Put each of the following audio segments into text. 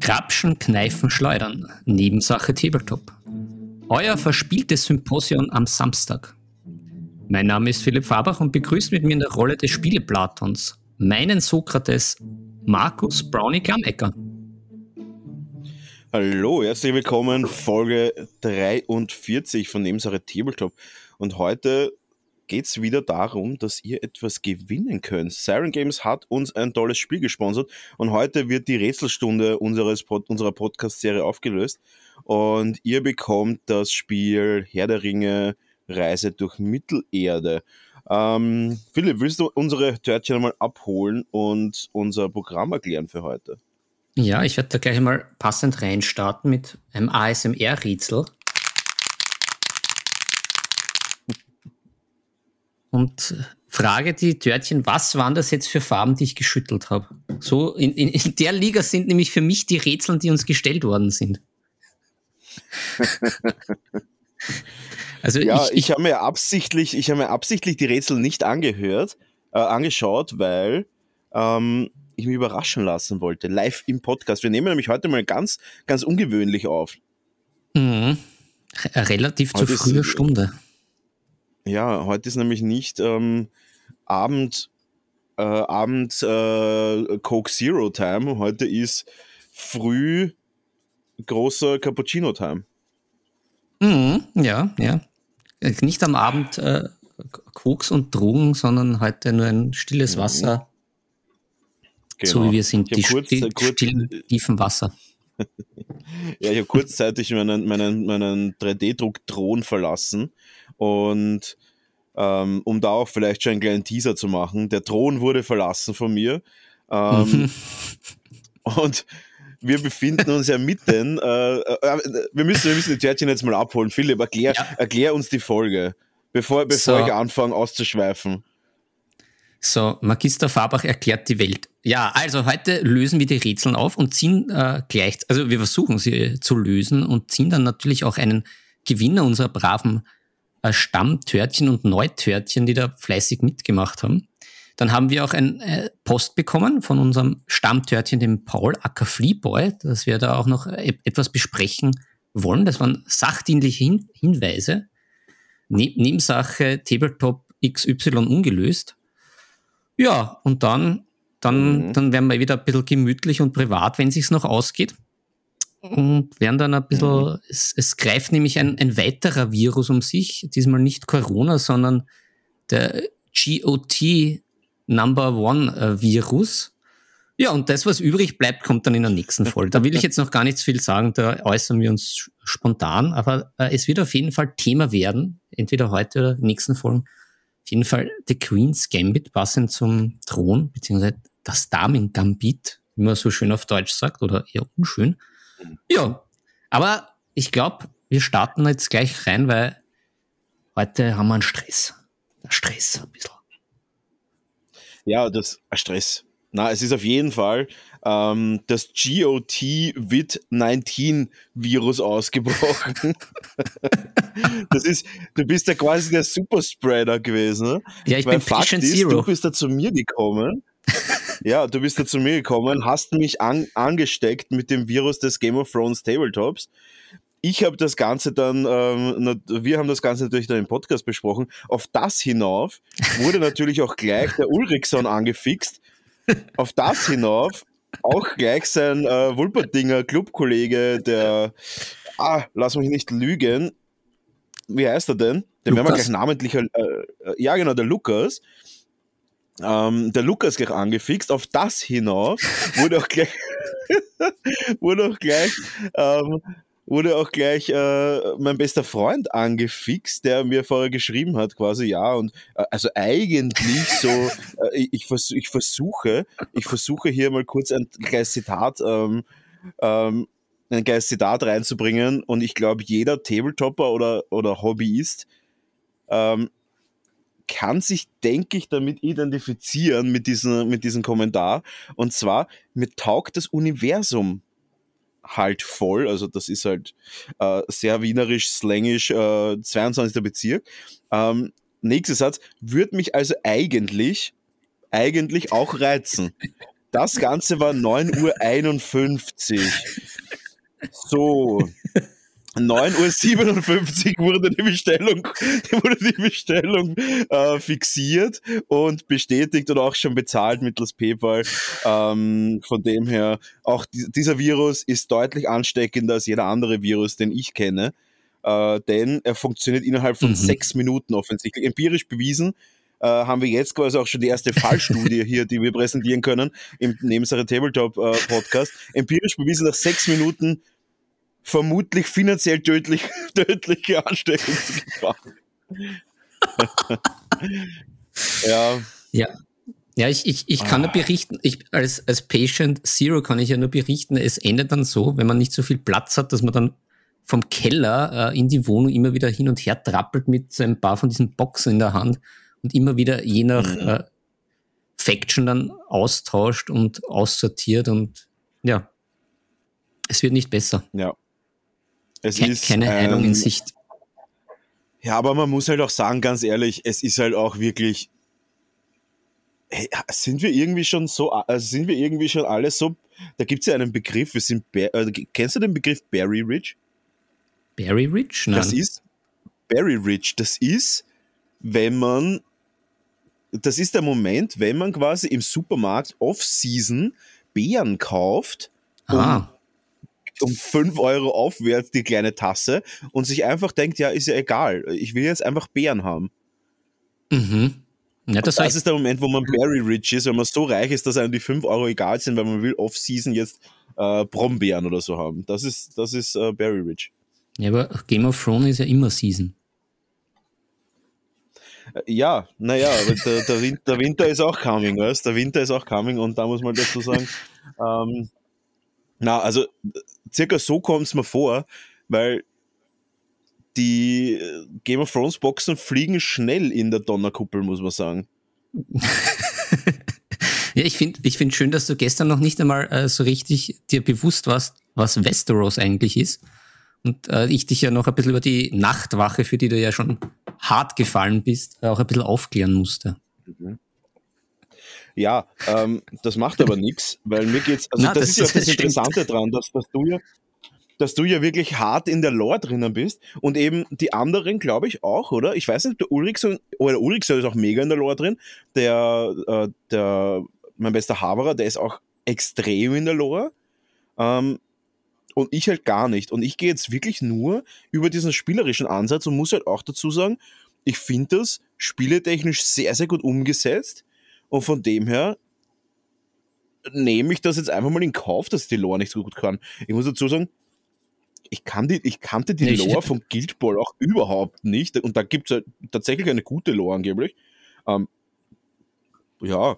Grapschen, Kneifen, Schleudern. Nebensache Tabletop. Euer verspieltes Symposion am Samstag. Mein Name ist Philipp Fabach und begrüßt mit mir in der Rolle des Spieleplatons meinen Sokrates Markus Brownie Glammecker. Hallo, herzlich willkommen, Folge 43 von Nebensache Tabletop. Und heute geht es wieder darum, dass ihr etwas gewinnen könnt. Siren Games hat uns ein tolles Spiel gesponsert und heute wird die Rätselstunde unseres Pod unserer Podcast-Serie aufgelöst und ihr bekommt das Spiel Herr der Ringe Reise durch Mittelerde. Ähm, Philipp, willst du unsere Törtchen mal abholen und unser Programm erklären für heute? Ja, ich werde da gleich mal passend reinstarten mit einem ASMR-Rätsel. Und frage die Törtchen, was waren das jetzt für Farben, die ich geschüttelt habe? So, in, in, in der Liga sind nämlich für mich die Rätsel, die uns gestellt worden sind. also ja, ich, ich, ich habe mir absichtlich, ich habe mir absichtlich die Rätsel nicht angehört, äh, angeschaut, weil ähm, ich mich überraschen lassen wollte, live im Podcast. Wir nehmen nämlich heute mal ganz, ganz ungewöhnlich auf. Mhm. Relativ heute zu früher Stunde. Ja, heute ist nämlich nicht ähm, Abend, äh, Abend äh, Coke Zero Time. Heute ist früh großer Cappuccino Time. Mhm, ja, ja. Nicht am Abend äh, Koks und Drogen, sondern heute nur ein stilles mhm. Wasser Genau. So wie wir sind, die kurz, still, kurz, stillen, tiefen Wasser. ja, ich habe kurzzeitig meinen, meinen, meinen 3D-Druck-Thron verlassen und ähm, um da auch vielleicht schon einen kleinen Teaser zu machen, der Thron wurde verlassen von mir ähm, und wir befinden uns ja mitten, äh, äh, wir, müssen, wir müssen die Törtchen jetzt mal abholen. Philipp, erklär, ja. erklär uns die Folge, bevor, bevor so. ich anfange auszuschweifen. So, Magister Fabach erklärt die Welt. Ja, also heute lösen wir die Rätseln auf und ziehen äh, gleich, also wir versuchen sie zu lösen und ziehen dann natürlich auch einen Gewinner unserer braven äh, Stammtörtchen und Neutörtchen, die da fleißig mitgemacht haben. Dann haben wir auch ein äh, Post bekommen von unserem Stammtörtchen, dem Paul Acker Fleeboy, dass wir da auch noch äh, etwas besprechen wollen. Das waren sachdienliche Hin Hinweise. Ne Nebensache Tabletop XY ungelöst. Ja, und dann, dann, mhm. dann werden wir wieder ein bisschen gemütlich und privat, wenn sich's noch ausgeht. Und werden dann ein bisschen, mhm. es, es greift nämlich ein, ein weiterer Virus um sich, diesmal nicht Corona, sondern der GOT Number One äh, Virus. Ja, und das, was übrig bleibt, kommt dann in der nächsten Folge. Da will ich jetzt noch gar nicht viel sagen, da äußern wir uns spontan, aber äh, es wird auf jeden Fall Thema werden, entweder heute oder nächsten Folgen, auf jeden Fall The Queen's Gambit, passend zum Thron, beziehungsweise das Damen-Gambit, wie man so schön auf Deutsch sagt, oder eher unschön. Ja, aber ich glaube, wir starten jetzt gleich rein, weil heute haben wir einen Stress. Der Stress ein bisschen. Ja, das Stress. Na, es ist auf jeden Fall ähm, das GOT-Vid-19-Virus ausgebrochen. das ist, du bist ja quasi der Superspreader gewesen. Ne? Ja, ich Weil bin ist, Zero. Du bist da zu mir gekommen. Ja, du bist da zu mir gekommen, hast mich an, angesteckt mit dem Virus des Game of Thrones Tabletops. Ich habe das Ganze dann, ähm, wir haben das Ganze natürlich dann im Podcast besprochen. Auf das hinauf wurde natürlich auch gleich der Ulrichson angefixt. Auf das hinauf auch gleich sein äh, Wulperdinger Clubkollege, der, ah, lass mich nicht lügen, wie heißt er denn? Den werden wir gleich namentlich, äh, äh, ja genau, der Lukas. Ähm, der Lukas gleich angefixt. Auf das hinauf wurde auch gleich, wurde auch gleich ähm, wurde auch gleich äh, mein bester Freund angefixt, der mir vorher geschrieben hat, quasi, ja, und äh, also eigentlich so, äh, ich, vers ich versuche, ich versuche hier mal kurz ein kleines Zitat, ähm, ähm, ein kleines Zitat reinzubringen und ich glaube, jeder Tabletopper oder, oder Hobbyist ähm, kann sich, denke ich, damit identifizieren mit diesem, mit diesem Kommentar. Und zwar, mir taugt das Universum halt voll. Also das ist halt äh, sehr wienerisch, slängisch, äh, 22. Bezirk. Ähm, nächster Satz, würde mich also eigentlich, eigentlich auch reizen. Das Ganze war 9.51 Uhr. So. 9.57 Uhr wurde die Bestellung, wurde die Bestellung äh, fixiert und bestätigt und auch schon bezahlt mittels PayPal. Ähm, von dem her, auch dieser Virus ist deutlich ansteckender als jeder andere Virus, den ich kenne. Äh, denn er funktioniert innerhalb von mhm. sechs Minuten offensichtlich. Empirisch bewiesen, äh, haben wir jetzt quasi auch schon die erste Fallstudie hier, die wir präsentieren können im Nebensache Tabletop äh, Podcast. Empirisch bewiesen nach sechs Minuten vermutlich finanziell tödlich, tödliche Ansteckungsgefahr. ja. Ja. Ja, ich, ich, ich kann ah. nur berichten, ich, als, als Patient Zero kann ich ja nur berichten, es endet dann so, wenn man nicht so viel Platz hat, dass man dann vom Keller äh, in die Wohnung immer wieder hin und her trappelt mit so ein paar von diesen Boxen in der Hand und immer wieder je nach mhm. äh, Faction dann austauscht und aussortiert und ja, es wird nicht besser. Ja. Es Ke ist keine Heilung in Sicht. Ja, aber man muss halt auch sagen, ganz ehrlich, es ist halt auch wirklich. Hey, sind wir irgendwie schon so, also sind wir irgendwie schon alle so, da gibt es ja einen Begriff, wir sind, äh, kennst du den Begriff Berry Rich? Berry Rich? Nein. Das ist, Berry Rich, das ist, wenn man, das ist der Moment, wenn man quasi im Supermarkt Off-Season Beeren kauft, ah um 5 Euro aufwärts die kleine Tasse und sich einfach denkt, ja, ist ja egal, ich will jetzt einfach Beeren haben. Mhm. Ja, das, das ist der Moment, wo man very rich ist, wenn man so reich ist, dass einem die 5 Euro egal sind, weil man will off-season jetzt äh, Brombeeren oder so haben. Das ist, das ist äh, very rich. Ja, aber Game of Thrones ist ja immer Season. Äh, ja, naja, der, der, Winter, der Winter ist auch coming, weißt Der Winter ist auch coming und da muss man dazu sagen, ähm, na, also circa so kommt es mir vor, weil die Game of Thrones Boxen fliegen schnell in der Donnerkuppel, muss man sagen. ja, ich finde ich find schön, dass du gestern noch nicht einmal äh, so richtig dir bewusst warst, was Westeros eigentlich ist. Und äh, ich dich ja noch ein bisschen über die Nachtwache, für die du ja schon hart gefallen bist, auch ein bisschen aufklären musste. Mhm. Ja, ähm, das macht aber nichts, weil mir geht's, also Na, das, das, ist ja das, das Interessante dran, dass, dass du ja, dass du ja wirklich hart in der Lore drinnen bist und eben die anderen, glaube ich, auch, oder? Ich weiß nicht, der Ulrichson, oder Ulrichson ist auch mega in der Lore drin, der, äh, der, mein bester Haberer, der ist auch extrem in der Lore. Ähm, und ich halt gar nicht. Und ich gehe jetzt wirklich nur über diesen spielerischen Ansatz und muss halt auch dazu sagen, ich finde das spieletechnisch sehr, sehr gut umgesetzt. Und von dem her nehme ich das jetzt einfach mal in Kauf, dass die Lore nicht so gut kann. Ich muss dazu sagen, ich, kann die, ich kannte die nicht. Lore von Guild Ball auch überhaupt nicht. Und da gibt es halt tatsächlich eine gute Lore angeblich. Ähm, ja,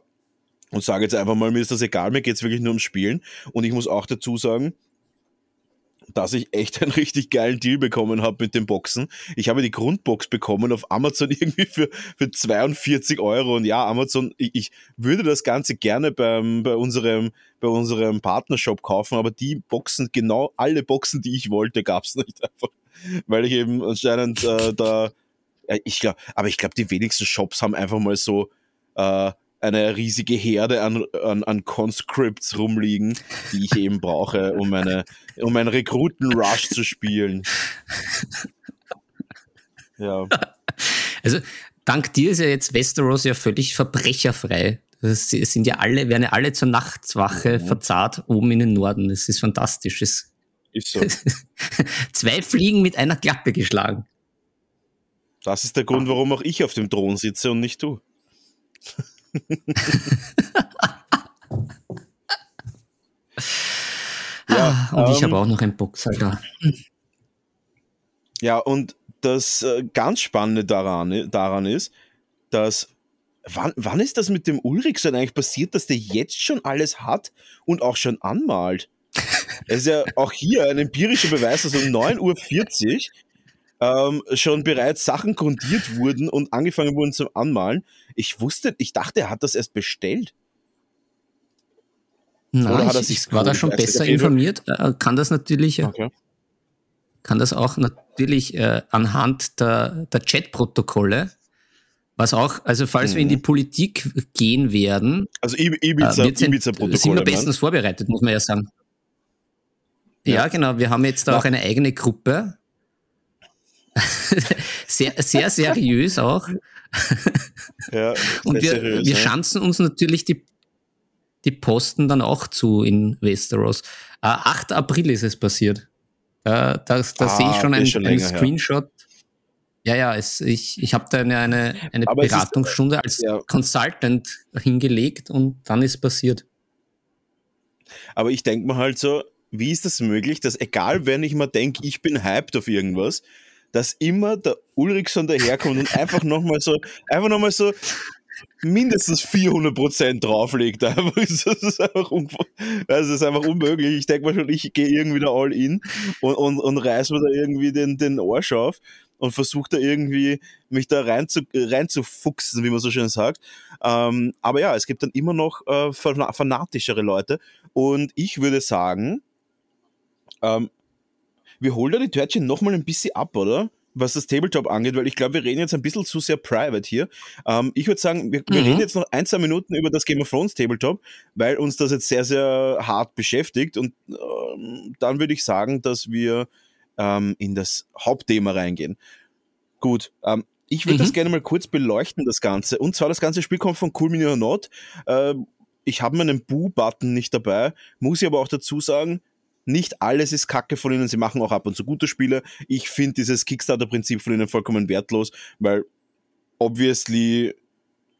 und sage jetzt einfach mal, mir ist das egal, mir geht es wirklich nur ums Spielen. Und ich muss auch dazu sagen, dass ich echt einen richtig geilen Deal bekommen habe mit den Boxen. Ich habe die Grundbox bekommen auf Amazon irgendwie für, für 42 Euro. Und ja, Amazon, ich, ich würde das Ganze gerne beim, bei unserem, bei unserem Partnershop kaufen, aber die Boxen, genau alle Boxen, die ich wollte, gab es nicht einfach. Weil ich eben anscheinend äh, da, ich glaube, aber ich glaube, die wenigsten Shops haben einfach mal so äh, eine riesige Herde an, an, an Conscripts rumliegen, die ich eben brauche, um, eine, um einen Rekruten-Rush zu spielen. Ja. Also, dank dir ist ja jetzt Westeros ja völlig verbrecherfrei. Es sind ja alle, werden ja alle zur Nachtwache mhm. verzahrt oben in den Norden. Das ist fantastisch. Das ist so. Zwei Fliegen mit einer Klappe geschlagen. Das ist der Grund, warum auch ich auf dem Thron sitze und nicht du. ja, und ähm, ich habe auch noch ein Boxer da. Ja, und das äh, ganz Spannende daran, daran ist, dass wann, wann ist das mit dem Ulrichsen eigentlich passiert, dass der jetzt schon alles hat und auch schon anmalt? Es ist ja auch hier ein empirischer Beweis, dass um 9.40 Uhr ähm, schon bereits Sachen grundiert wurden und angefangen wurden zum Anmalen. Ich wusste, ich dachte, er hat das erst bestellt. Na, er sich war da schon besser informiert. Äh, kann das natürlich, äh, okay. kann das auch natürlich äh, anhand der, der Chat-Protokolle Was auch, also falls mhm. wir in die mhm. Politik gehen werden, also Ibiza, äh, Ibiza sind wir bestens vorbereitet, muss man ja sagen. Ja, ja genau. Wir haben jetzt da auch eine eigene Gruppe. Sehr, sehr seriös auch. Ja, Und wir, seriös, wir schanzen uns natürlich die, die Posten dann auch zu in Westeros. Äh, 8. April ist es passiert. Äh, da da ah, sehe ich schon einen, schon einen Screenshot. Her. Ja, ja, es, ich, ich habe da eine, eine, eine Beratungsstunde ist, als ja. Consultant hingelegt und dann ist passiert. Aber ich denke mir halt so, wie ist das möglich, dass egal wenn ich mal denke, ich bin hyped auf irgendwas, dass immer der Ulrichson daherkommt und einfach nochmal so, einfach nochmal so mindestens 400 Prozent drauflegt. Das ist, einfach das ist einfach unmöglich. Ich denke mal schon, ich gehe irgendwie da all in und, und, und reiß mir da irgendwie den, den Arsch auf und versuche da irgendwie mich da rein zu, rein zu fuchsen, wie man so schön sagt. Ähm, aber ja, es gibt dann immer noch äh, fanatischere Leute und ich würde sagen, ähm, wir holen da die Törtchen nochmal ein bisschen ab, oder? Was das Tabletop angeht, weil ich glaube, wir reden jetzt ein bisschen zu sehr private hier. Ähm, ich würde sagen, wir, wir mhm. reden jetzt noch ein, zwei Minuten über das Game of Thrones Tabletop, weil uns das jetzt sehr, sehr hart beschäftigt. Und ähm, dann würde ich sagen, dass wir ähm, in das Hauptthema reingehen. Gut, ähm, ich würde mhm. das gerne mal kurz beleuchten, das Ganze. Und zwar, das ganze Spiel kommt von Cool Mini or Not. Äh, ich habe meinen Boo-Button nicht dabei, muss ich aber auch dazu sagen, nicht alles ist Kacke von ihnen, sie machen auch ab und zu gute Spiele. Ich finde dieses Kickstarter-Prinzip von ihnen vollkommen wertlos, weil obviously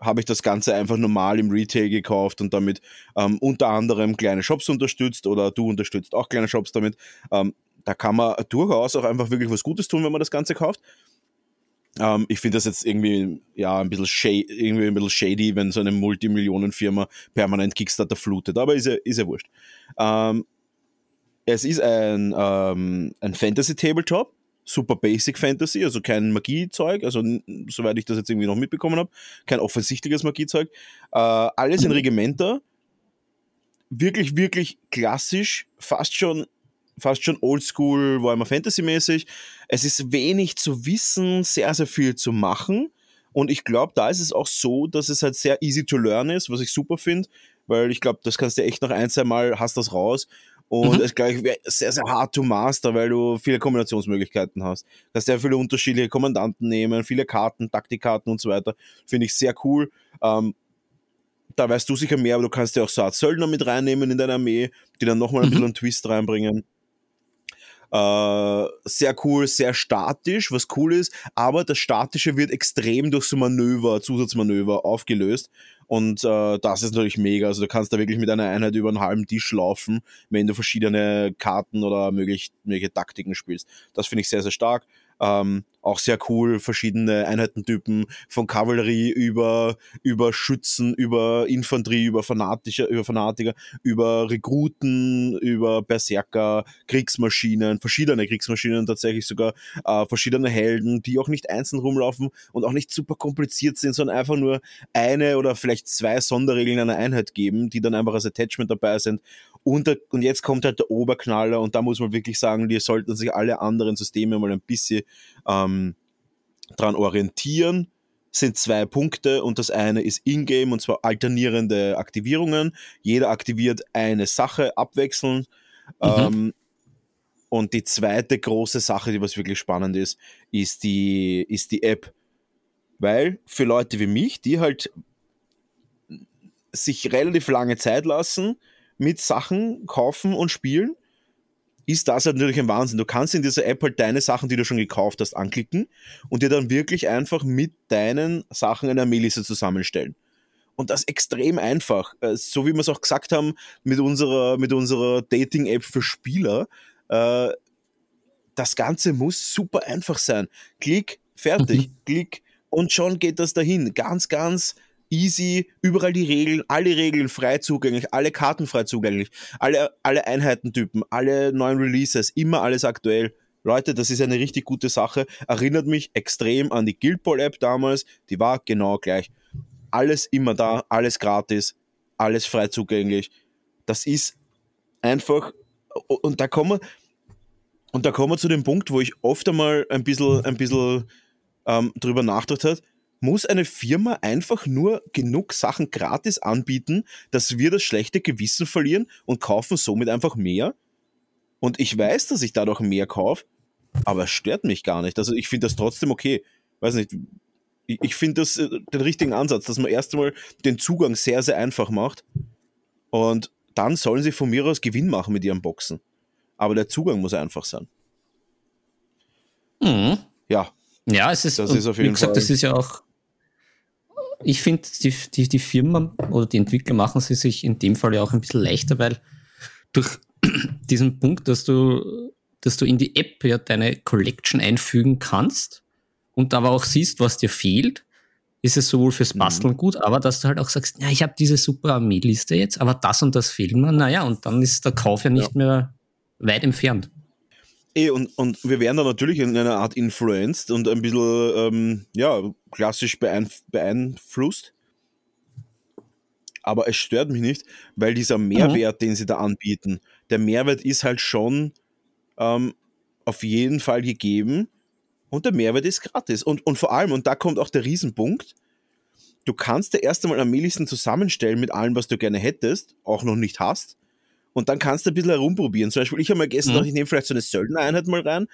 habe ich das Ganze einfach normal im Retail gekauft und damit ähm, unter anderem kleine Shops unterstützt oder du unterstützt auch kleine Shops damit. Ähm, da kann man durchaus auch einfach wirklich was Gutes tun, wenn man das Ganze kauft. Ähm, ich finde das jetzt irgendwie ja ein bisschen, shady, irgendwie ein bisschen shady, wenn so eine Multimillionenfirma permanent Kickstarter flutet, aber ist ja, ist ja wurscht. Ähm, es ist ein, ähm, ein Fantasy-Tabletop, super Basic Fantasy, also kein Magiezeug, also soweit ich das jetzt irgendwie noch mitbekommen habe, kein offensichtliches Magiezeug. Äh, alles in Regimenter, wirklich, wirklich klassisch, fast schon fast schon oldschool, Warhammer Fantasy-mäßig. Es ist wenig zu wissen, sehr, sehr viel zu machen. Und ich glaube, da ist es auch so, dass es halt sehr easy to learn ist, was ich super finde, weil ich glaube, das kannst du echt noch ein, zwei Mal hast das raus. Und mhm. es gleich sehr, sehr hart to master, weil du viele Kombinationsmöglichkeiten hast. Du kannst sehr viele unterschiedliche Kommandanten nehmen, viele Karten, Taktikkarten und so weiter. Finde ich sehr cool. Ähm, da weißt du sicher mehr, aber du kannst ja auch so Art Söldner mit reinnehmen in deine Armee, die dann nochmal ein mhm. bisschen einen Twist reinbringen. Äh, sehr cool, sehr statisch, was cool ist, aber das Statische wird extrem durch so Manöver, Zusatzmanöver aufgelöst. Und äh, das ist natürlich mega. Also du kannst da wirklich mit einer Einheit über einen halben Tisch laufen, wenn du verschiedene Karten oder mögliche, mögliche Taktiken spielst. Das finde ich sehr, sehr stark. Ähm, auch sehr cool, verschiedene Einheitentypen von Kavallerie über, über Schützen, über Infanterie, über Fanatischer, über Fanatiker, über Rekruten, über Berserker, Kriegsmaschinen, verschiedene Kriegsmaschinen tatsächlich sogar, äh, verschiedene Helden, die auch nicht einzeln rumlaufen und auch nicht super kompliziert sind, sondern einfach nur eine oder vielleicht zwei Sonderregeln einer Einheit geben, die dann einfach als Attachment dabei sind. Und, der, und jetzt kommt halt der Oberknaller und da muss man wirklich sagen, die sollten sich alle anderen Systeme mal ein bisschen ähm, dran orientieren. Sind zwei Punkte und das eine ist Ingame und zwar alternierende Aktivierungen. Jeder aktiviert eine Sache abwechselnd. Mhm. Ähm, und die zweite große Sache, die was wirklich spannend ist, ist die, ist die App. Weil für Leute wie mich, die halt sich relativ lange Zeit lassen, mit Sachen kaufen und spielen, ist das halt natürlich ein Wahnsinn. Du kannst in dieser App halt deine Sachen, die du schon gekauft hast, anklicken und dir dann wirklich einfach mit deinen Sachen eine Armeeliste zusammenstellen. Und das extrem einfach. Äh, so wie wir es auch gesagt haben mit unserer, mit unserer Dating-App für Spieler. Äh, das Ganze muss super einfach sein. Klick, fertig. Mhm. Klick und schon geht das dahin. Ganz, ganz easy, überall die Regeln, alle Regeln frei zugänglich, alle Karten frei zugänglich, alle, alle Einheitentypen, alle neuen Releases, immer alles aktuell. Leute, das ist eine richtig gute Sache. Erinnert mich extrem an die Guild Ball App damals. Die war genau gleich. Alles immer da, alles gratis, alles frei zugänglich. Das ist einfach, und da kommen wir, und da kommen wir zu dem Punkt, wo ich oft einmal ein bisschen, ein bisschen ähm, drüber nachgedacht habe muss eine Firma einfach nur genug Sachen gratis anbieten, dass wir das schlechte Gewissen verlieren und kaufen somit einfach mehr. Und ich weiß, dass ich dadurch mehr kaufe, aber es stört mich gar nicht. Also ich finde das trotzdem okay. Weiß nicht, ich, ich finde das äh, den richtigen Ansatz, dass man erst einmal den Zugang sehr, sehr einfach macht. Und dann sollen sie von mir aus Gewinn machen mit ihren Boxen. Aber der Zugang muss einfach sein. Mhm. Ja. Ja, es ist, das ist auf jeden wie gesagt, Fall. das ist ja auch ich finde, die, die, die Firma oder die Entwickler machen sie sich in dem Fall ja auch ein bisschen leichter, weil durch diesen Punkt, dass du, dass du in die App ja deine Collection einfügen kannst und aber auch siehst, was dir fehlt, ist es sowohl fürs mhm. Basteln mhm. gut, aber dass du halt auch sagst, ja, ich habe diese super Armeeliste jetzt, aber das und das fehlt mir, naja, und dann ist der Kauf ja nicht ja. mehr weit entfernt. Eh, und, und wir werden da natürlich in einer Art influenced und ein bisschen, ähm, ja, klassisch beeinf beeinflusst. Aber es stört mich nicht, weil dieser Mehrwert, mhm. den sie da anbieten, der Mehrwert ist halt schon ähm, auf jeden Fall gegeben und der Mehrwert ist gratis. Und, und vor allem, und da kommt auch der Riesenpunkt, du kannst dir erst einmal Armeelisten zusammenstellen mit allem, was du gerne hättest, auch noch nicht hast. Und dann kannst du ein bisschen herumprobieren. Zum Beispiel, ich habe mal gestern mhm. ich nehme vielleicht so eine Söldnereinheit mal rein.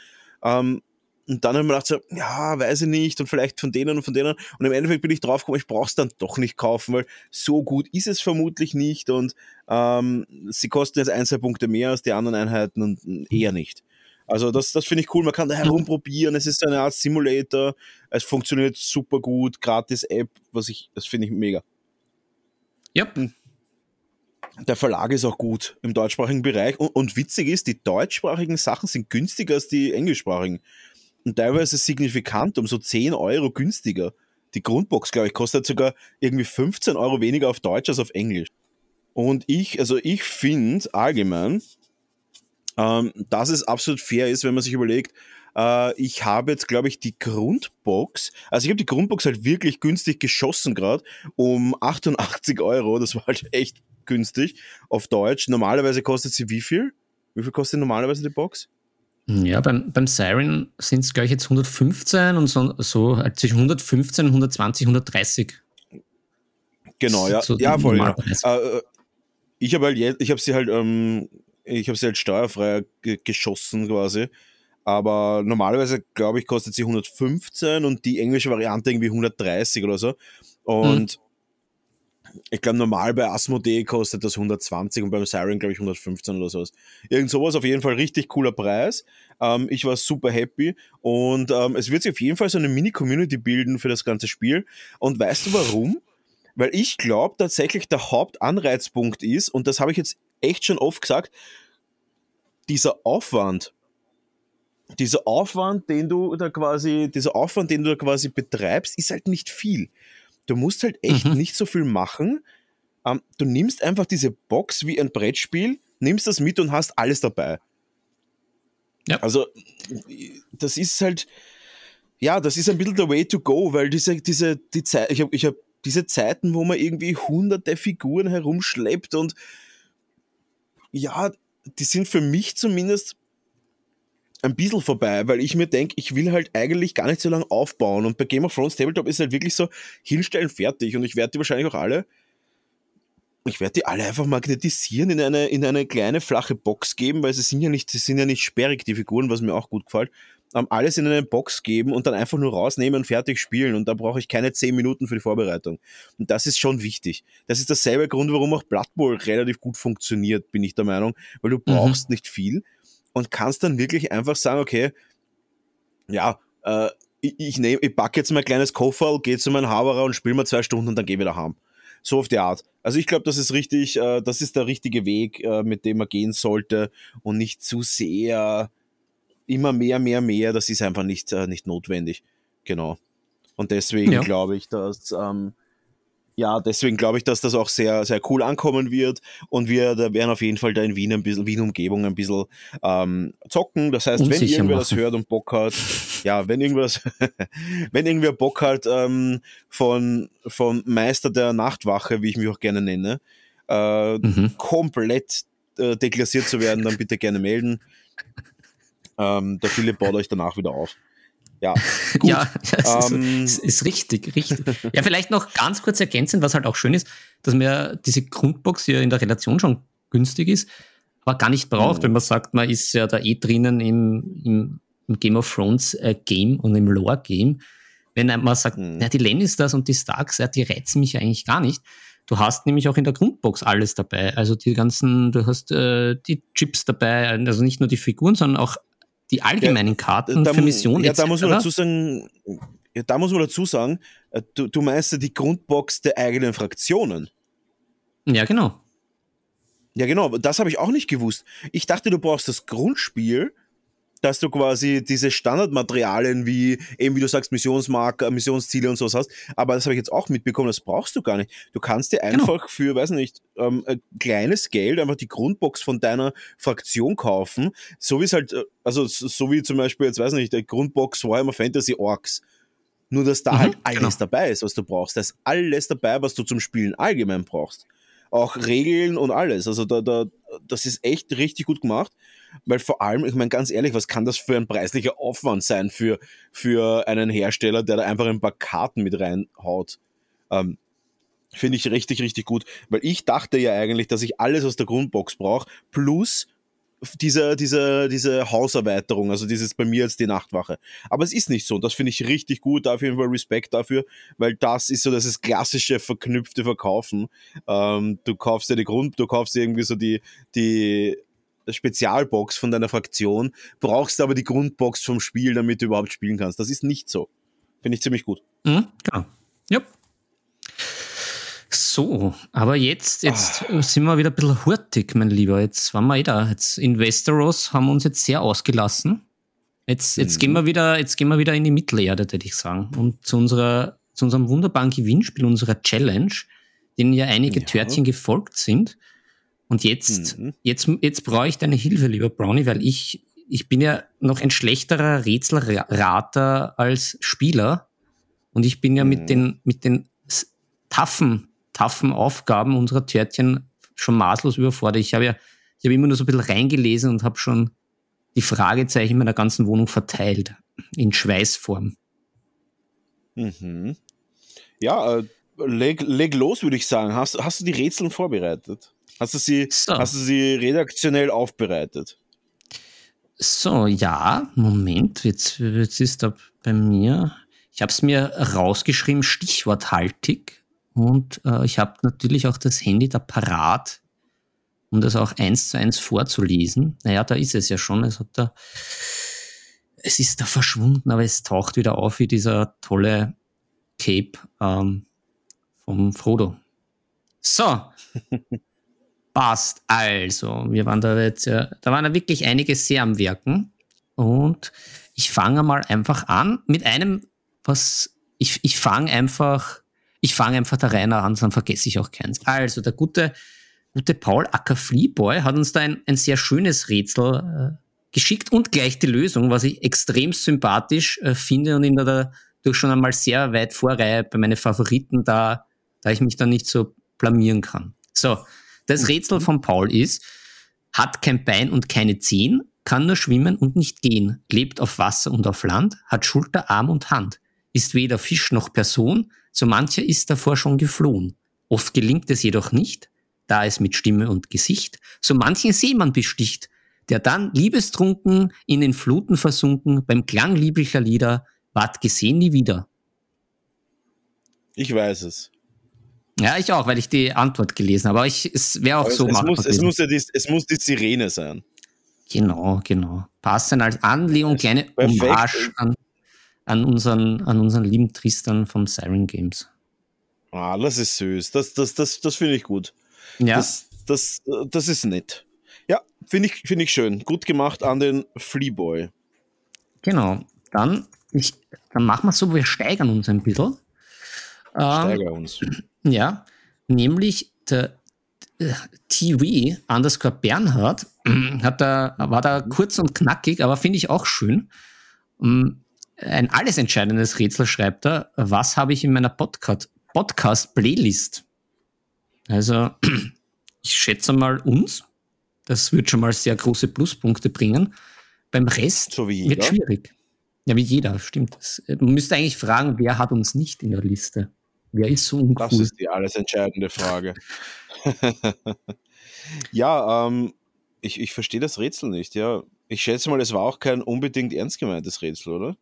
Ähm, und dann habe ich mir gedacht, so, ja, weiß ich nicht, und vielleicht von denen und von denen. Und im Endeffekt bin ich draufgekommen, ich brauche es dann doch nicht kaufen, weil so gut ist es vermutlich nicht. Und ähm, sie kosten jetzt ein, zwei Punkte mehr als die anderen Einheiten und eher nicht. Also das, das finde ich cool, man kann da herumprobieren, es ist eine Art Simulator, es funktioniert super gut, gratis App, was ich, das finde ich mega. Ja. Der Verlag ist auch gut im deutschsprachigen Bereich. Und, und, witzig ist, die deutschsprachigen Sachen sind günstiger als die englischsprachigen. Und teilweise signifikant, um so 10 Euro günstiger. Die Grundbox, glaube ich, kostet sogar irgendwie 15 Euro weniger auf Deutsch als auf Englisch. Und ich, also ich finde allgemein, ähm, dass es absolut fair ist, wenn man sich überlegt, äh, ich habe jetzt, glaube ich, die Grundbox, also ich habe die Grundbox halt wirklich günstig geschossen gerade um 88 Euro. Das war halt echt günstig auf Deutsch. Normalerweise kostet sie wie viel? Wie viel kostet normalerweise die Box? Ja, beim, beim Siren sind es gleich jetzt 115 und so, so halt zwischen 115, 120, 130. Genau, ja, so ja voll. Ja. Äh, ich habe halt jetzt, ich habe sie halt, ähm, ich habe sie halt steuerfrei geschossen quasi. Aber normalerweise, glaube ich, kostet sie 115 und die englische Variante irgendwie 130 oder so. Und hm ich glaube, normal bei Asmodee kostet das 120 und beim Siren, glaube ich, 115 oder sowas. Irgend sowas, auf jeden Fall richtig cooler Preis. Ähm, ich war super happy und ähm, es wird sich auf jeden Fall so eine Mini-Community bilden für das ganze Spiel. Und weißt du warum? Weil ich glaube tatsächlich der Hauptanreizpunkt ist, und das habe ich jetzt echt schon oft gesagt, dieser Aufwand, dieser Aufwand, den du da quasi, dieser Aufwand, den du da quasi betreibst, ist halt nicht viel. Du musst halt echt mhm. nicht so viel machen. Ähm, du nimmst einfach diese Box wie ein Brettspiel, nimmst das mit und hast alles dabei. Ja. Also, das ist halt, ja, das ist ein bisschen der way to go, weil diese, diese, die Zeit, ich habe ich hab diese Zeiten, wo man irgendwie hunderte Figuren herumschleppt und ja, die sind für mich zumindest ein bisschen vorbei, weil ich mir denke, ich will halt eigentlich gar nicht so lange aufbauen. Und bei Game of Thrones Tabletop ist halt wirklich so hinstellen, fertig. Und ich werde die wahrscheinlich auch alle, ich werde die alle einfach magnetisieren, in eine, in eine kleine flache Box geben, weil sie sind ja nicht, sie sind ja nicht sperrig, die Figuren, was mir auch gut gefällt. Um, alles in eine Box geben und dann einfach nur rausnehmen und fertig spielen. Und da brauche ich keine 10 Minuten für die Vorbereitung. Und das ist schon wichtig. Das ist derselbe Grund, warum auch Blood Bowl relativ gut funktioniert, bin ich der Meinung, weil du mhm. brauchst mhm. nicht viel und kannst dann wirklich einfach sagen, okay, ja, äh, ich, ich, nehm, ich packe jetzt mein kleines Koffer, gehe zu meinem Haberer und spiele mal zwei Stunden und dann gehe wieder heim. So auf die Art. Also ich glaube, das ist richtig, äh, das ist der richtige Weg, äh, mit dem man gehen sollte und nicht zu sehr immer mehr, mehr, mehr. Das ist einfach nicht, äh, nicht notwendig. Genau. Und deswegen ja. glaube ich, dass ähm, ja, deswegen glaube ich, dass das auch sehr, sehr cool ankommen wird und wir da werden auf jeden Fall da in Wien ein bisschen, Wien-Umgebung ein bisschen ähm, zocken. Das heißt, wenn irgendwer das hört und Bock hat, ja, wenn irgendwas, wenn irgendwer Bock hat, ähm, von, von Meister der Nachtwache, wie ich mich auch gerne nenne, äh, mhm. komplett äh, deklassiert zu werden, dann bitte gerne melden. Ähm, der Philipp baut euch danach wieder auf. Ja, gut. ja, das ähm, ist, ist, richtig, richtig. ja, vielleicht noch ganz kurz ergänzend, was halt auch schön ist, dass mir diese Grundbox hier in der Relation schon günstig ist, aber gar nicht braucht, mhm. wenn man sagt, man ist ja da eh drinnen im, im, im Game of Thrones äh, Game und im Lore Game. Wenn man sagt, mhm. ja, die Lannisters und die Starks, ja, die reizen mich eigentlich gar nicht. Du hast nämlich auch in der Grundbox alles dabei. Also die ganzen, du hast äh, die Chips dabei, also nicht nur die Figuren, sondern auch die allgemeinen Karten da, für Missionen. Ja, da muss man dazu sagen, ja, da muss man dazu sagen, äh, du, du meinst ja die Grundbox der eigenen Fraktionen. Ja, genau. Ja, genau, das habe ich auch nicht gewusst. Ich dachte, du brauchst das Grundspiel dass du quasi diese Standardmaterialien wie eben wie du sagst Missionsmarker, Missionsziele und sowas hast. Aber das habe ich jetzt auch mitbekommen, das brauchst du gar nicht. Du kannst dir genau. einfach genau. für, weiß nicht, ähm, ein kleines Geld einfach die Grundbox von deiner Fraktion kaufen, so wie es halt, äh, also so wie zum Beispiel jetzt weiß nicht, der Grundbox Warhammer Fantasy Orks. Nur dass da mhm, halt alles genau. dabei ist, was du brauchst. Da ist alles dabei, was du zum Spielen allgemein brauchst auch Regeln und alles. Also da, da, das ist echt richtig gut gemacht, weil vor allem, ich meine ganz ehrlich, was kann das für ein preislicher Aufwand sein für, für einen Hersteller, der da einfach ein paar Karten mit reinhaut? Ähm, Finde ich richtig, richtig gut, weil ich dachte ja eigentlich, dass ich alles aus der Grundbox brauche, plus diese, diese, diese Hauserweiterung, also dieses bei mir jetzt die Nachtwache. Aber es ist nicht so. Das finde ich richtig gut, da auf jeden Fall Respekt dafür, weil das ist so das ist klassische verknüpfte Verkaufen. Ähm, du kaufst dir die Grund, du kaufst dir irgendwie so die, die Spezialbox von deiner Fraktion, brauchst aber die Grundbox vom Spiel, damit du überhaupt spielen kannst. Das ist nicht so. Finde ich ziemlich gut. Mhm, genau. Ja. So, aber jetzt, jetzt ah. sind wir wieder ein bisschen hurtig, mein Lieber. Jetzt waren wir eh da. Jetzt in Westeros haben wir uns jetzt sehr ausgelassen. Jetzt, jetzt, mhm. gehen wir wieder, jetzt gehen wir wieder in die Mittelerde, würde ich sagen. Und zu, unserer, zu unserem wunderbaren Gewinnspiel, unserer Challenge, denen ja einige ja. Törtchen gefolgt sind. Und jetzt, mhm. jetzt, jetzt brauche ich deine Hilfe, lieber Brownie, weil ich, ich bin ja noch ein schlechterer Rätselrater als Spieler. Und ich bin ja mhm. mit den, mit den taffen taffen Aufgaben unserer Törtchen schon maßlos überfordert. Ich habe ja ich habe immer nur so ein bisschen reingelesen und habe schon die Fragezeichen in meiner ganzen Wohnung verteilt. In Schweißform. Mhm. Ja, äh, leg, leg los, würde ich sagen. Hast, hast du die Rätsel vorbereitet? Hast du sie, so. hast du sie redaktionell aufbereitet? So, ja, Moment, jetzt, jetzt ist da bei mir, ich habe es mir rausgeschrieben, stichworthaltig. Und äh, ich habe natürlich auch das Handy da parat, um das auch eins zu eins vorzulesen. Naja, da ist es ja schon. Es, hat da, es ist da verschwunden, aber es taucht wieder auf wie dieser tolle Cape ähm, vom Frodo. So. Passt. Also, wir waren da jetzt, da waren da wirklich einige sehr am Werken. Und ich fange mal einfach an mit einem, was ich, ich fange einfach ich fange einfach da rein an, dann vergesse ich auch keins. Also, der gute, gute Paul Acker Fleeboy hat uns da ein, ein sehr schönes Rätsel äh, geschickt und gleich die Lösung, was ich extrem sympathisch äh, finde und in der durch schon einmal sehr weit vorreihe bei meinen Favoriten, da, da ich mich da nicht so blamieren kann. So, das mhm. Rätsel von Paul ist, hat kein Bein und keine Zehen, kann nur schwimmen und nicht gehen, lebt auf Wasser und auf Land, hat Schulter, Arm und Hand, ist weder Fisch noch Person, so mancher ist davor schon geflohen. Oft gelingt es jedoch nicht, da es mit Stimme und Gesicht so manchen Seemann besticht, der dann liebestrunken in den Fluten versunken beim Klang lieblicher Lieder ward gesehen nie wieder. Ich weiß es. Ja, ich auch, weil ich die Antwort gelesen habe. Aber ich, es wäre auch Aber so es, es muss, es muss, ja die, es muss die Sirene sein. Genau, genau. Passen als Anlegung, kleine Hommage an an unseren, an unseren lieben Tristan von Siren Games. Ah, das ist süß. Das, das, das, das finde ich gut. Ja. Das, das, das ist nett. Ja, finde ich, find ich schön. Gut gemacht an den Fleeboy. Genau. Dann, ich, dann machen wir so, wir steigern uns ein bisschen. Steigern uns. Ja, nämlich der äh, TV underscore Bernhard hat da, war da kurz und knackig, aber finde ich auch schön. Um, ein alles entscheidendes Rätsel schreibt er. Was habe ich in meiner Podcast, Podcast Playlist? Also, ich schätze mal uns. Das wird schon mal sehr große Pluspunkte bringen. Beim Rest so wird schwierig. Ja, wie jeder, stimmt. Man müsste eigentlich fragen, wer hat uns nicht in der Liste? Wer ist so uncool? Das ist die alles entscheidende Frage. ja, ähm, ich, ich verstehe das Rätsel nicht, ja. Ich schätze mal, es war auch kein unbedingt ernst gemeintes Rätsel, oder?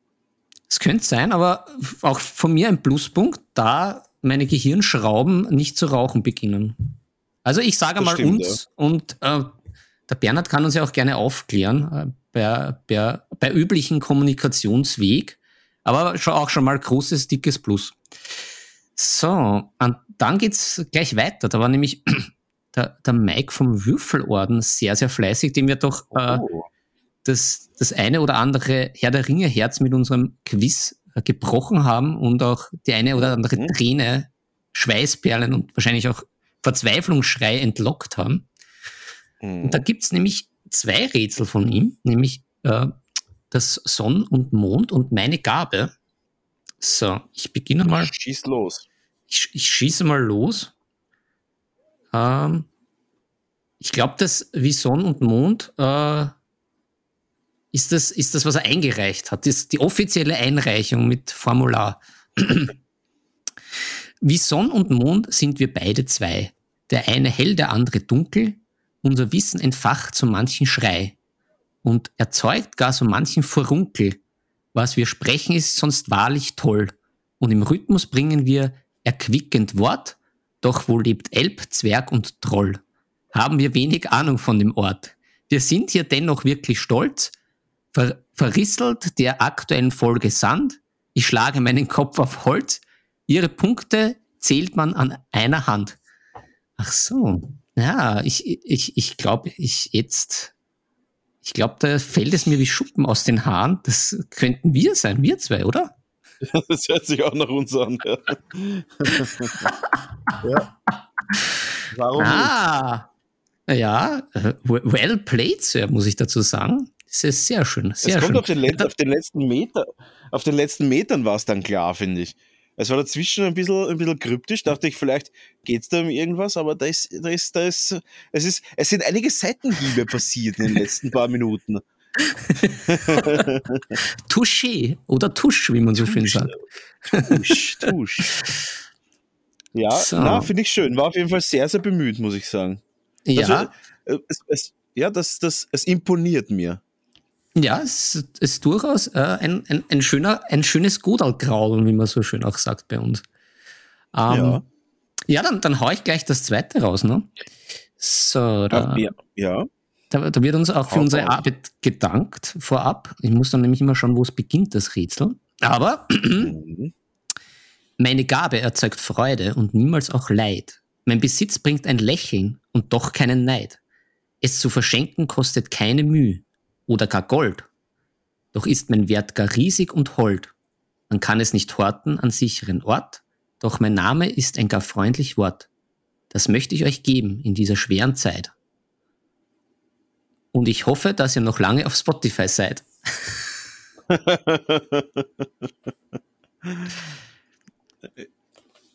Es könnte sein, aber auch von mir ein Pluspunkt, da meine Gehirnschrauben nicht zu rauchen beginnen. Also ich sage das mal stimmt, uns ja. und äh, der Bernhard kann uns ja auch gerne aufklären äh, bei, bei, bei üblichen Kommunikationsweg, aber auch schon mal großes, dickes Plus. So, und dann geht's gleich weiter. Da war nämlich der, der Mike vom Würfelorden sehr, sehr fleißig, dem wir doch äh, oh. das, das eine oder andere Herr der Ringe Herz mit unserem Quiz äh, gebrochen haben und auch die eine oder andere mhm. Träne, Schweißperlen und wahrscheinlich auch Verzweiflungsschrei entlockt haben. Mhm. Und da gibt's nämlich zwei Rätsel von ihm, nämlich äh, das Sonn und Mond und meine Gabe. So, ich beginne mal. Schieß los. Ich, ich schieße mal los. Ähm, ich glaube, dass wie Sonn und Mond äh, ist, das, ist das, was er eingereicht hat. Das ist die offizielle Einreichung mit Formular. wie Sonn und Mond sind wir beide zwei. Der eine hell, der andere dunkel. Unser Wissen entfacht so manchen Schrei und erzeugt gar so manchen Furunkel. Was wir sprechen, ist sonst wahrlich toll. Und im Rhythmus bringen wir erquickend Wort, doch wo lebt Elb, Zwerg und Troll? Haben wir wenig Ahnung von dem Ort. Wir sind hier dennoch wirklich stolz. Ver verrisselt der aktuellen Folge Sand. Ich schlage meinen Kopf auf Holz. Ihre Punkte zählt man an einer Hand. Ach so. Ja, ich, ich, ich glaube, ich jetzt, ich glaube, da fällt es mir wie Schuppen aus den Haaren. Das könnten wir sein, wir zwei, oder? Das hört sich auch nach uns an. Ja. ja. Warum ah, nicht? ja, äh, well played, Sir, muss ich dazu sagen. Das ist sehr schön. Sehr es kommt schön. Auf, den, auf den letzten Meter, auf den letzten Metern war es dann klar, finde ich. Es war dazwischen ein bisschen, ein bisschen kryptisch, dachte ich, vielleicht geht es da um irgendwas, aber da ist, da ist, da ist, es ist, es sind einige Seitenhiebe passiert in den letzten paar Minuten. Touché oder Tusch, wie man so schön sagt. Tusch, Tusch. Ja, so. na, finde ich schön. War auf jeden Fall sehr, sehr bemüht, muss ich sagen. Ja. Also, es, es, ja, das, das, es imponiert mir. Ja, es ist durchaus äh, ein, ein, ein, schöner, ein schönes Godalkraulen, wie man so schön auch sagt bei uns. Ähm, ja. ja, dann, dann hau ich gleich das zweite raus, ne? So, da. Ja. ja. Da, da, wird uns auch für unsere Arbeit gedankt vorab. Ich muss dann nämlich immer schauen, wo es beginnt, das Rätsel. Aber meine Gabe erzeugt Freude und niemals auch Leid. Mein Besitz bringt ein Lächeln und doch keinen Neid. Es zu verschenken kostet keine Mühe oder gar Gold. Doch ist mein Wert gar riesig und hold. Man kann es nicht horten an sicheren Ort, doch mein Name ist ein gar freundlich Wort. Das möchte ich euch geben in dieser schweren Zeit. Und ich hoffe, dass ihr noch lange auf Spotify seid.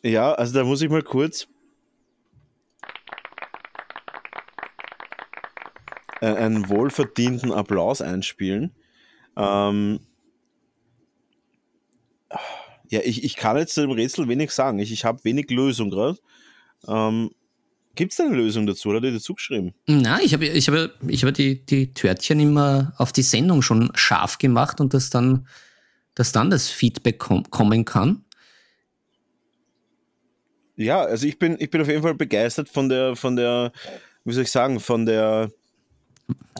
ja, also da muss ich mal kurz einen wohlverdienten Applaus einspielen. Ähm, ja, ich, ich kann jetzt zu dem Rätsel wenig sagen. Ich, ich habe wenig Lösung gerade. Ähm, Gibt es eine Lösung dazu oder hat er dazu geschrieben? Nein, ich habe ich hab, ich hab die, die Törtchen immer auf die Sendung schon scharf gemacht und dass dann, dass dann das Feedback kom kommen kann. Ja, also ich bin, ich bin auf jeden Fall begeistert von der, von der, wie soll ich sagen, von der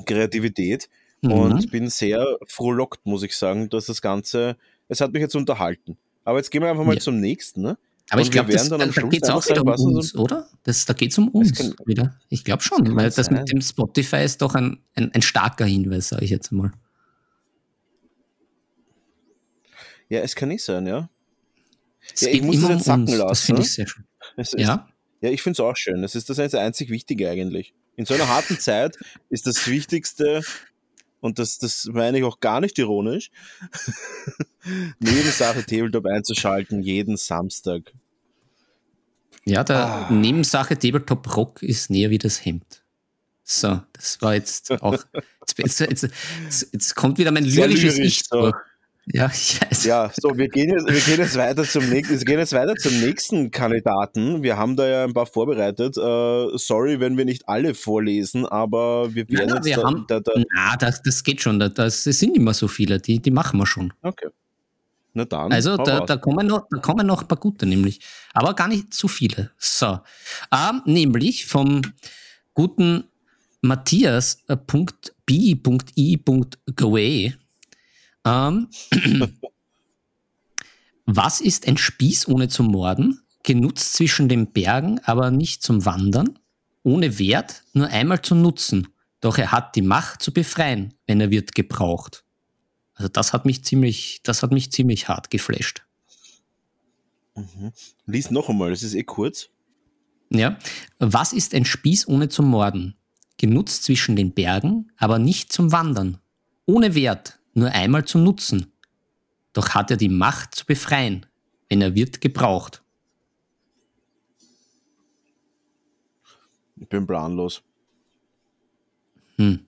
Kreativität mhm. und bin sehr frohlockt, muss ich sagen, dass das Ganze, es hat mich jetzt unterhalten. Aber jetzt gehen wir einfach mal ja. zum nächsten, ne? Aber ich glaube, da, da geht es auch wieder um uns, oder? Das, da geht es um uns kann, wieder. Ich glaube schon, das weil das sein. mit dem Spotify ist doch ein, ein, ein starker Hinweis, sage ich jetzt mal. Ja, es kann nicht sein, ja. Es ja ich muss das jetzt sacken uns. lassen. Das finde ne? ich sehr schön. Ist, ja? Ja, ich finde es auch schön. Das ist das einzig Wichtige eigentlich. In so einer harten Zeit ist das Wichtigste, und das, das meine ich auch gar nicht ironisch, Nebensache Tabletop einzuschalten, jeden Samstag. Ja, der ah. Nebensache Tabletop Rock ist näher wie das Hemd. So, das war jetzt auch. Jetzt, jetzt, jetzt, jetzt kommt wieder mein lyrisches lyrisch, Ich so. Ja, ich weiß. Ja, so, wir gehen jetzt, wir gehen jetzt weiter zum nächsten, wir gehen jetzt weiter zum nächsten Kandidaten. Wir haben da ja ein paar vorbereitet. Uh, sorry, wenn wir nicht alle vorlesen, aber wir werden ja, jetzt wir da, haben, da, da, Na, das, das geht schon. Das, das sind immer so viele, die, die machen wir schon. Okay. Na dann. Also da, da, kommen noch, da kommen noch ein paar gute, nämlich. Aber gar nicht zu viele. So. Ähm, nämlich vom guten Matthias.b.i.goe. Ähm, was ist ein Spieß ohne zu morden? Genutzt zwischen den Bergen, aber nicht zum Wandern. Ohne Wert, nur einmal zu nutzen. Doch er hat die Macht zu befreien, wenn er wird gebraucht. Also das hat mich ziemlich, das hat mich ziemlich hart geflasht. Mhm. Lies noch einmal, das ist eh kurz. Ja. Was ist ein Spieß ohne zu morden? Genutzt zwischen den Bergen, aber nicht zum Wandern. Ohne Wert, nur einmal zu nutzen. Doch hat er die Macht zu befreien, wenn er wird gebraucht. Ich bin planlos. Hm.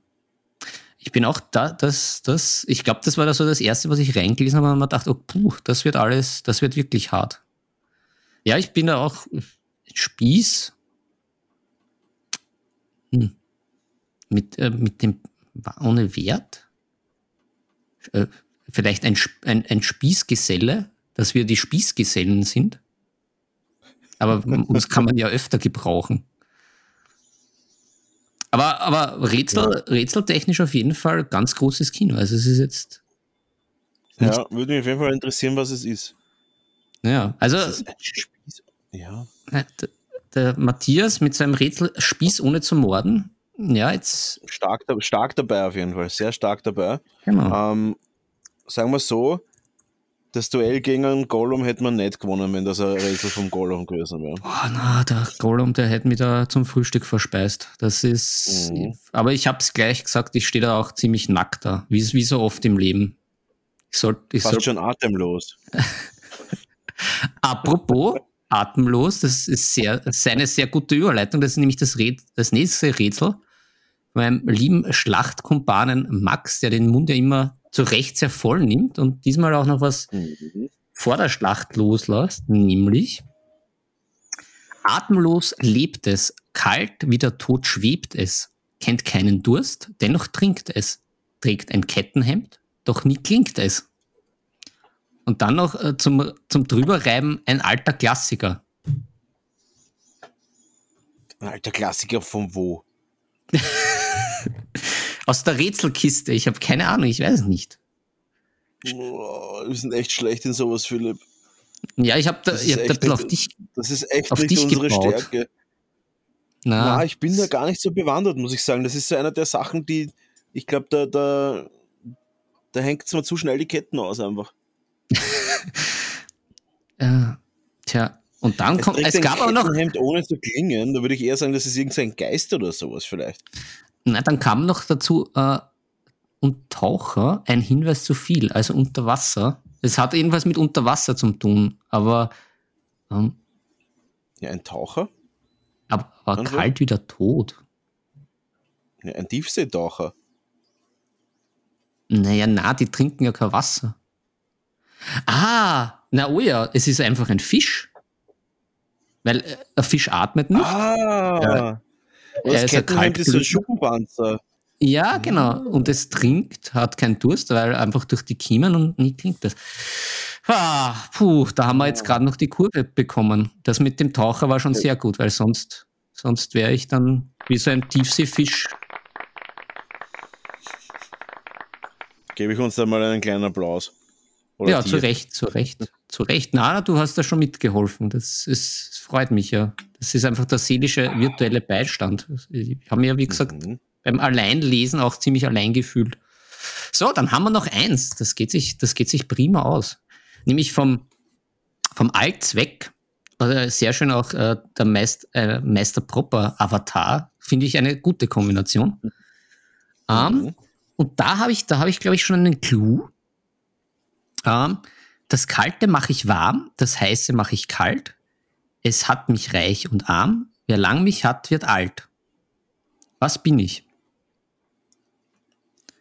Ich bin auch da, das, das, ich glaube, das war da so das Erste, was ich reingelesen habe und man dachte, oh, puh, das wird alles, das wird wirklich hart. Ja, ich bin da auch Spieß. Hm. Mit, äh, mit dem, ohne Wert? Äh, vielleicht ein, ein, ein Spießgeselle, dass wir die Spießgesellen sind. Aber uns kann man ja öfter gebrauchen. Aber, aber Rätsel, ja. rätseltechnisch auf jeden Fall ganz großes Kino. Also es ist jetzt. Ja, würde mich auf jeden Fall interessieren, was es ist. Ja, also. Ja. Der, der, Matthias mit seinem Rätsel Spieß ohne zu morden. Ja, jetzt. Stark, stark dabei auf jeden Fall, sehr stark dabei. Genau. Ähm, sagen wir so, das Duell gegen einen Gollum hätte man nicht gewonnen, wenn das ein Rätsel vom Gollum gewesen wäre. Boah, na, der Gollum, der hätte mich da zum Frühstück verspeist. Das ist. Mhm. Aber ich habe es gleich gesagt, ich stehe da auch ziemlich nackt da, wie, wie so oft im Leben. Ich soll, ich Fast soll, schon atemlos. Apropos atemlos, das ist, sehr, das ist eine sehr gute Überleitung. Das ist nämlich das, Rät, das nächste Rätsel. Meinem lieben Schlachtkumpanen Max, der den Mund ja immer zu Recht sehr voll nimmt und diesmal auch noch was mhm. vor der Schlacht loslässt, nämlich Atemlos lebt es, kalt wie der Tod schwebt es, kennt keinen Durst, dennoch trinkt es, trägt ein Kettenhemd, doch nie klingt es. Und dann noch äh, zum, zum Drüberreiben ein alter Klassiker. Ein alter Klassiker von wo? Aus der Rätselkiste. Ich habe keine Ahnung, ich weiß es nicht. Boah, wir sind echt schlecht in sowas, Philipp. Ja, ich habe da, ich hab da auf dich. Das ist echt nicht unsere gebaut. Stärke. Na, Na, ich bin da gar nicht so bewandert, muss ich sagen. Das ist so einer der Sachen, die, ich glaube, da, da, da hängt es mir zu schnell die Ketten aus einfach. ja, tja, und dann kommt, es gab auch noch. Hemd ohne zu klingen, da würde ich eher sagen, das ist irgendein Geist oder sowas vielleicht. Na, dann kam noch dazu, äh, und Taucher, ein Hinweis zu viel, also unter Wasser. Es hat irgendwas mit Unterwasser zu tun, aber. Ähm, ja, ein Taucher? Aber, aber kalt wie der Tod. Ja, ein Tiefseetaucher. Naja, na, die trinken ja kein Wasser. Ah, na oh ja, es ist einfach ein Fisch. Weil äh, ein Fisch atmet nicht. Ah. Ja. Er ist ein kalt ist ein Schuppenpanzer. Ja, genau. Und es trinkt, hat keinen Durst, weil einfach durch die Kiemen und nie trinkt es. Ah, puh, da haben wir jetzt gerade noch die Kurve bekommen. Das mit dem Taucher war schon sehr gut, weil sonst, sonst wäre ich dann wie so ein Tiefseefisch. Gebe ich uns da mal einen kleinen Applaus. Oder ja, zu Recht, zu Recht, zu Recht. Na, du hast da schon mitgeholfen. Das, ist, das freut mich ja. Das ist einfach der seelische virtuelle Beistand. Ich habe mir ja, wie gesagt, mhm. beim Alleinlesen auch ziemlich allein gefühlt. So, dann haben wir noch eins. Das geht sich, das geht sich prima aus. Nämlich vom, vom Allzweck, also sehr schön auch äh, der Meist, äh, Meister Proper Avatar, finde ich eine gute Kombination. Mhm. Um, und da habe ich, da habe ich, glaube ich, schon einen Clou. Ähm, das Kalte mache ich warm, das Heiße mache ich kalt. Es hat mich reich und arm. Wer lang mich hat, wird alt. Was bin ich?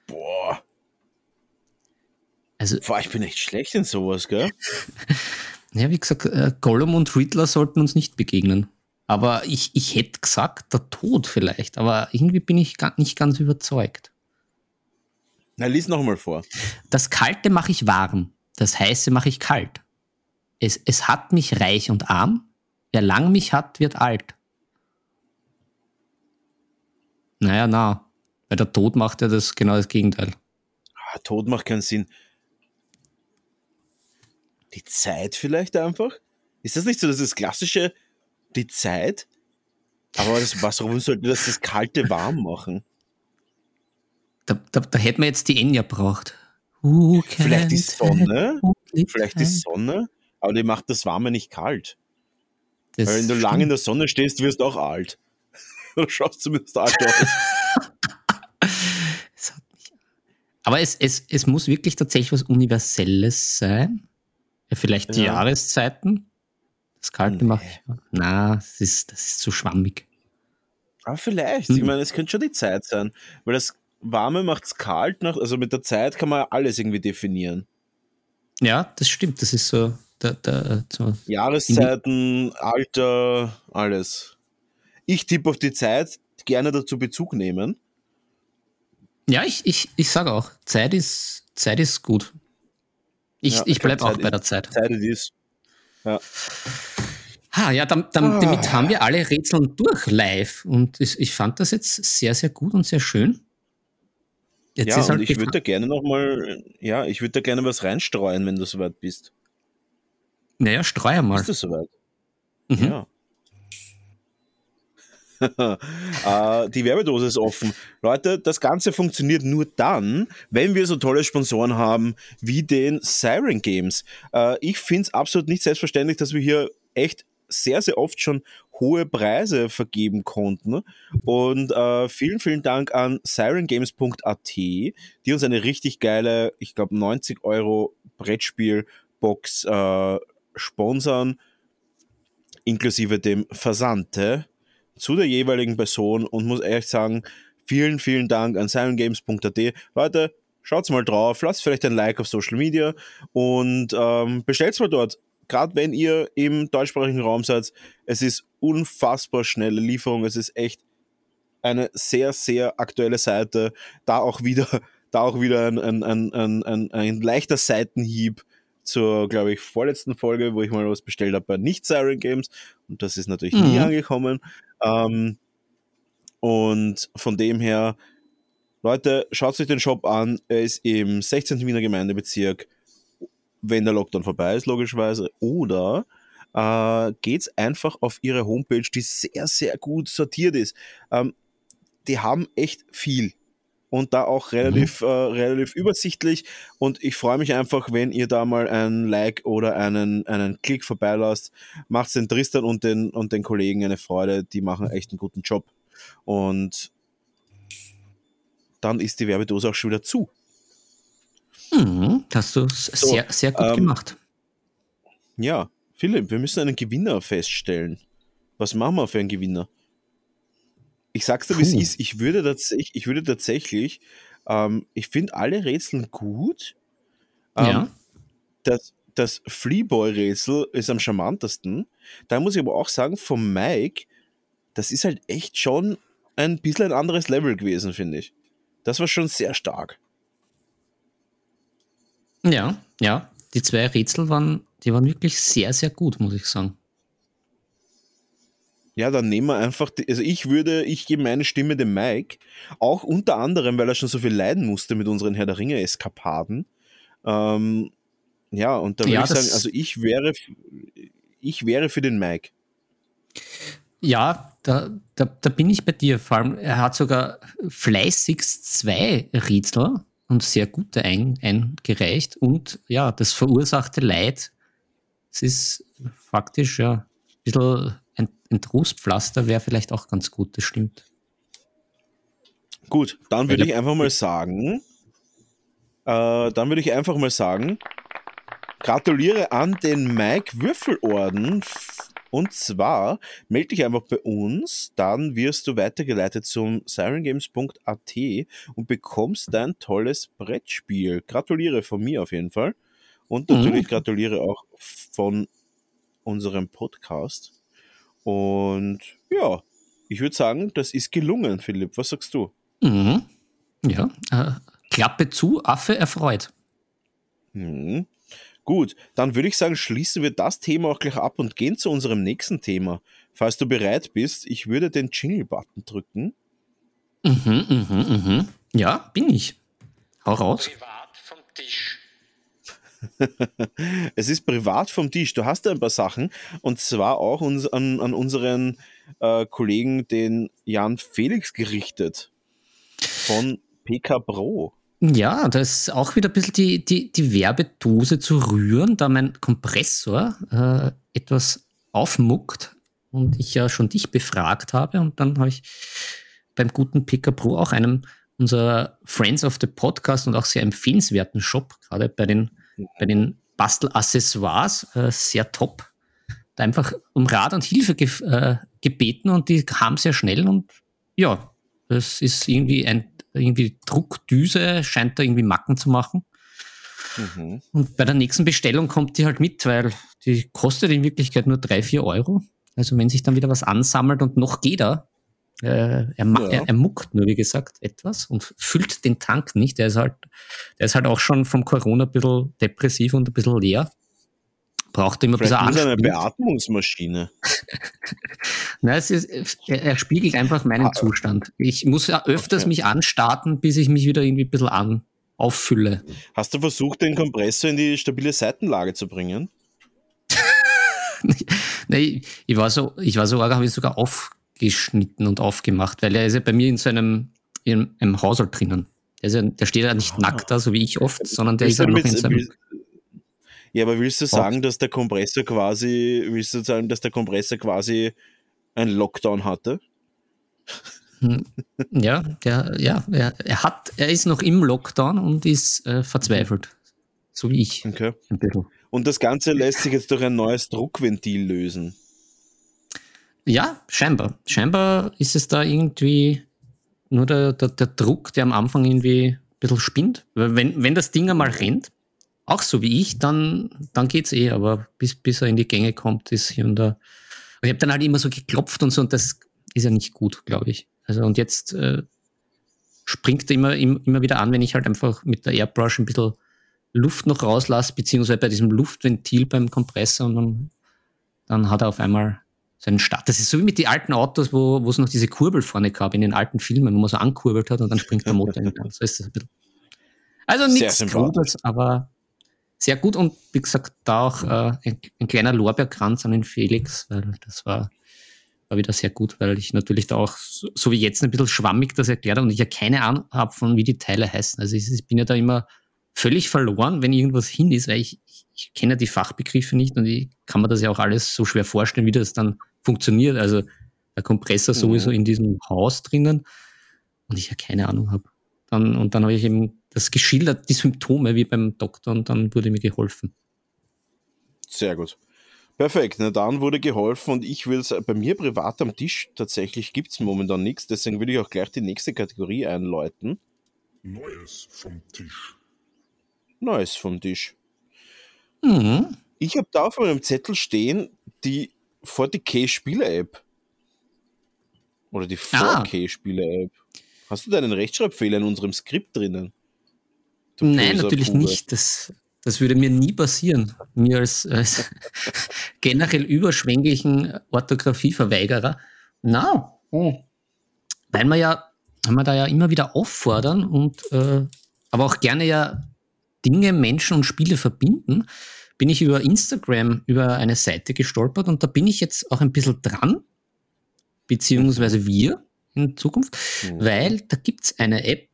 Boah. Also, Boah, ich bin echt schlecht in sowas, gell? ja, wie gesagt, äh, Gollum und Riddler sollten uns nicht begegnen. Aber ich, ich hätte gesagt, der Tod vielleicht. Aber irgendwie bin ich nicht ganz überzeugt. Na, lies noch mal vor. Das Kalte mache ich warm, das Heiße mache ich kalt. Es, es hat mich reich und arm, wer lang mich hat, wird alt. Naja, na, weil der Tod macht ja das genau das Gegenteil. Ah, Tod macht keinen Sinn. Die Zeit vielleicht einfach? Ist das nicht so, dass das klassische, die Zeit? Aber das, was, warum sollte das das Kalte warm machen? Da, da, da hätten wir jetzt die Enya braucht. Vielleicht die Sonne? Vielleicht die Sonne? Aber die macht das Warme nicht kalt. Das Weil wenn du lange in der Sonne stehst, wirst du auch alt. Du schaust zumindest alt aus. Aber es, es, es muss wirklich tatsächlich was Universelles sein. Ja, vielleicht die ja. Jahreszeiten. Das Kalte nee. mache ich. Na, das ist, das ist zu schwammig. Aber vielleicht. Hm. Ich meine, es könnte schon die Zeit sein. Weil das Warme macht es kalt. Nach, also mit der Zeit kann man alles irgendwie definieren. Ja, das stimmt. Das ist so. Der, der, so Jahreszeiten, Alter, alles. Ich tippe auf die Zeit, gerne dazu Bezug nehmen. Ja, ich, ich, ich sage auch, Zeit ist, Zeit ist gut. Ich, ja, ich bleibe auch bei der Zeit. Zeit ist. Ja. Ha, ja, dann, dann, ah. damit haben wir alle Rätsel durch live. Und ich, ich fand das jetzt sehr, sehr gut und sehr schön. Jetzt ja, halt und ich würde da gerne nochmal, ja, ich würde da gerne was reinstreuen, wenn du soweit bist. Naja, streue mal. Bist du soweit? Mhm. Ja. äh, die Werbedose ist offen. Leute, das Ganze funktioniert nur dann, wenn wir so tolle Sponsoren haben wie den Siren Games. Äh, ich finde es absolut nicht selbstverständlich, dass wir hier echt sehr, sehr oft schon hohe Preise vergeben konnten. Und äh, vielen, vielen Dank an sirengames.at, die uns eine richtig geile, ich glaube 90 Euro Brettspielbox äh, sponsern, inklusive dem Versandte zu der jeweiligen Person und muss ehrlich sagen, vielen, vielen Dank an sirengames.at. Leute, schaut's mal drauf, lasst vielleicht ein Like auf Social Media und ähm, bestellt's mal dort. Gerade wenn ihr im deutschsprachigen Raum seid, es ist unfassbar schnelle Lieferung, es ist echt eine sehr, sehr aktuelle Seite. Da auch wieder, da auch wieder ein, ein, ein, ein, ein leichter Seitenhieb zur, glaube ich, vorletzten Folge, wo ich mal was bestellt habe bei Nicht-Siren Games. Und das ist natürlich mhm. nie angekommen. Ähm, und von dem her, Leute, schaut euch den Shop an. Er ist im 16. Wiener Gemeindebezirk, wenn der Lockdown vorbei ist, logischerweise. Oder äh, geht's einfach auf ihre Homepage, die sehr, sehr gut sortiert ist. Ähm, die haben echt viel und da auch relativ, mhm. äh, relativ übersichtlich. Und ich freue mich einfach, wenn ihr da mal ein Like oder einen, einen Klick vorbeilasst. Macht den Tristan und den, und den Kollegen eine Freude. Die machen echt einen guten Job. Und dann ist die Werbedose auch schon wieder zu. Mhm, hast du so, sehr, sehr gut ähm, gemacht. Ja, Philipp, wir müssen einen Gewinner feststellen. Was machen wir für einen Gewinner? Ich sag's dir, wie es ist. Ich würde, tatsächlich, ich würde tatsächlich, ähm, ich finde alle Rätsel gut. Ähm, ja. Das, das Fleaboy-Rätsel ist am charmantesten. Da muss ich aber auch sagen, vom Mike, das ist halt echt schon ein bisschen ein anderes Level gewesen, finde ich. Das war schon sehr stark. Ja, ja. Die zwei Rätsel waren, die waren wirklich sehr, sehr gut, muss ich sagen. Ja, dann nehmen wir einfach, die, also ich würde, ich gebe meine Stimme dem Mike, auch unter anderem, weil er schon so viel leiden musste mit unseren Herr der Ringe-Eskapaden. Ähm, ja, und da würde ja, ich sagen, also ich wäre, ich wäre für den Mike. Ja, da, da, da bin ich bei dir. Vor allem, er hat sogar fleißigst zwei Rätsel und sehr gute ein, eingereicht. Und ja, das verursachte Leid, es ist faktisch ja ein bisschen ein, ein Trostpflaster wäre vielleicht auch ganz gut, das stimmt. Gut, dann würde ich einfach mal sagen, äh, dann würde ich einfach mal sagen, gratuliere an den Mike Würfelorden Und zwar melde dich einfach bei uns, dann wirst du weitergeleitet zum sirengames.at und bekommst dein tolles Brettspiel. Gratuliere von mir auf jeden Fall. Und natürlich mhm. gratuliere auch von unserem Podcast. Und ja, ich würde sagen, das ist gelungen, Philipp. Was sagst du? Mhm. Ja, äh, Klappe zu, Affe erfreut. Mhm. Gut, dann würde ich sagen, schließen wir das Thema auch gleich ab und gehen zu unserem nächsten Thema. Falls du bereit bist, ich würde den Jingle-Button drücken. Mhm, mhm, mhm. Ja, bin ich. Hau raus. Privat vom Tisch. es ist privat vom Tisch. Du hast ja ein paar Sachen und zwar auch uns, an, an unseren äh, Kollegen, den Jan Felix, gerichtet von PK Pro. Ja, da ist auch wieder ein bisschen die, die, die Werbedose zu rühren, da mein Kompressor äh, etwas aufmuckt und ich ja schon dich befragt habe. Und dann habe ich beim guten PK Pro auch einem unserer Friends of the Podcast und auch sehr empfehlenswerten Shop, gerade bei den, bei den Bastelaccessoires, äh, sehr top, da einfach um Rat und Hilfe ge äh, gebeten und die kam sehr schnell und ja, das ist irgendwie ein irgendwie Druckdüse scheint da irgendwie Macken zu machen. Mhm. Und bei der nächsten Bestellung kommt die halt mit, weil die kostet in Wirklichkeit nur drei vier Euro. Also wenn sich dann wieder was ansammelt und noch geht er, äh, er, ja. er, er, muckt nur, wie gesagt, etwas und füllt den Tank nicht. Der ist halt, der ist halt auch schon vom Corona ein bisschen depressiv und ein bisschen leer. Braucht immer Vielleicht ein bisschen eine Beatmungsmaschine. Nein, ist, er, spiegelt einfach meinen ah. Zustand. Ich muss ja öfters okay. mich anstarten, bis ich mich wieder irgendwie ein bisschen an, auffülle. Hast du versucht, den Kompressor in die stabile Seitenlage zu bringen? nee, ich war so, ich war so, habe ich sogar aufgeschnitten und aufgemacht, weil er ist ja bei mir in so einem, in einem Haushalt drinnen. Der, ja, der steht ja nicht ah. nackt da, so wie ich oft, sondern der ist ja noch in seinem ja, aber willst du sagen, dass der Kompressor quasi, willst du sagen, dass der Kompressor quasi einen Lockdown hatte? Hm. Ja, der, ja, er, er hat, er ist noch im Lockdown und ist äh, verzweifelt. So wie ich. Okay. Und das Ganze lässt sich jetzt durch ein neues Druckventil lösen. Ja, scheinbar. Scheinbar ist es da irgendwie nur der, der, der Druck, der am Anfang irgendwie ein bisschen spinnt. Weil wenn, wenn das Ding einmal rennt, auch so wie ich, dann, dann es eh, aber bis, bis er in die Gänge kommt, ist hier und da. ich habe dann halt immer so geklopft und so und das ist ja nicht gut, glaube ich. Also und jetzt äh, springt er immer, immer wieder an, wenn ich halt einfach mit der Airbrush ein bisschen Luft noch rauslasse, beziehungsweise bei diesem Luftventil beim Kompressor und dann, dann hat er auf einmal seinen Start. Das ist so wie mit den alten Autos, wo, es noch diese Kurbel vorne gab, in den alten Filmen, wo man so ankurbelt hat und dann springt der Motor in den So ist das ein bisschen. Also nichts Gutes, aber sehr gut und wie gesagt, da auch äh, ein, ein, kleiner Lorbeerkranz an den Felix, weil das war, war wieder sehr gut, weil ich natürlich da auch, so, so wie jetzt, ein bisschen schwammig das erklärt habe und ich ja keine Ahnung habe, von wie die Teile heißen. Also ich, ich, bin ja da immer völlig verloren, wenn irgendwas hin ist, weil ich, ich, ich kenne ja die Fachbegriffe nicht und ich kann mir das ja auch alles so schwer vorstellen, wie das dann funktioniert. Also der Kompressor sowieso mhm. in diesem Haus drinnen und ich ja keine Ahnung habe. Dann, und dann habe ich eben das geschildert, die Symptome wie beim Doktor und dann wurde mir geholfen. Sehr gut. Perfekt, na dann wurde geholfen und ich will es bei mir privat am Tisch tatsächlich gibt es momentan nichts, deswegen würde ich auch gleich die nächste Kategorie einläuten. Neues vom Tisch. Neues vom Tisch. Mhm. Ich habe da auf meinem Zettel stehen die 40k Spiele-App. Oder die 4K Spiele-App. Hast du da einen Rechtschreibfehler in unserem Skript drinnen? Nein, natürlich nicht. Das, das würde mir nie passieren. Mir als, als generell überschwänglichen Orthographieverweigerer. Na, oh. weil wir ja, weil wir da ja immer wieder auffordern und äh, aber auch gerne ja Dinge, Menschen und Spiele verbinden, bin ich über Instagram über eine Seite gestolpert und da bin ich jetzt auch ein bisschen dran, beziehungsweise wir in Zukunft, mhm. weil da gibt es eine App,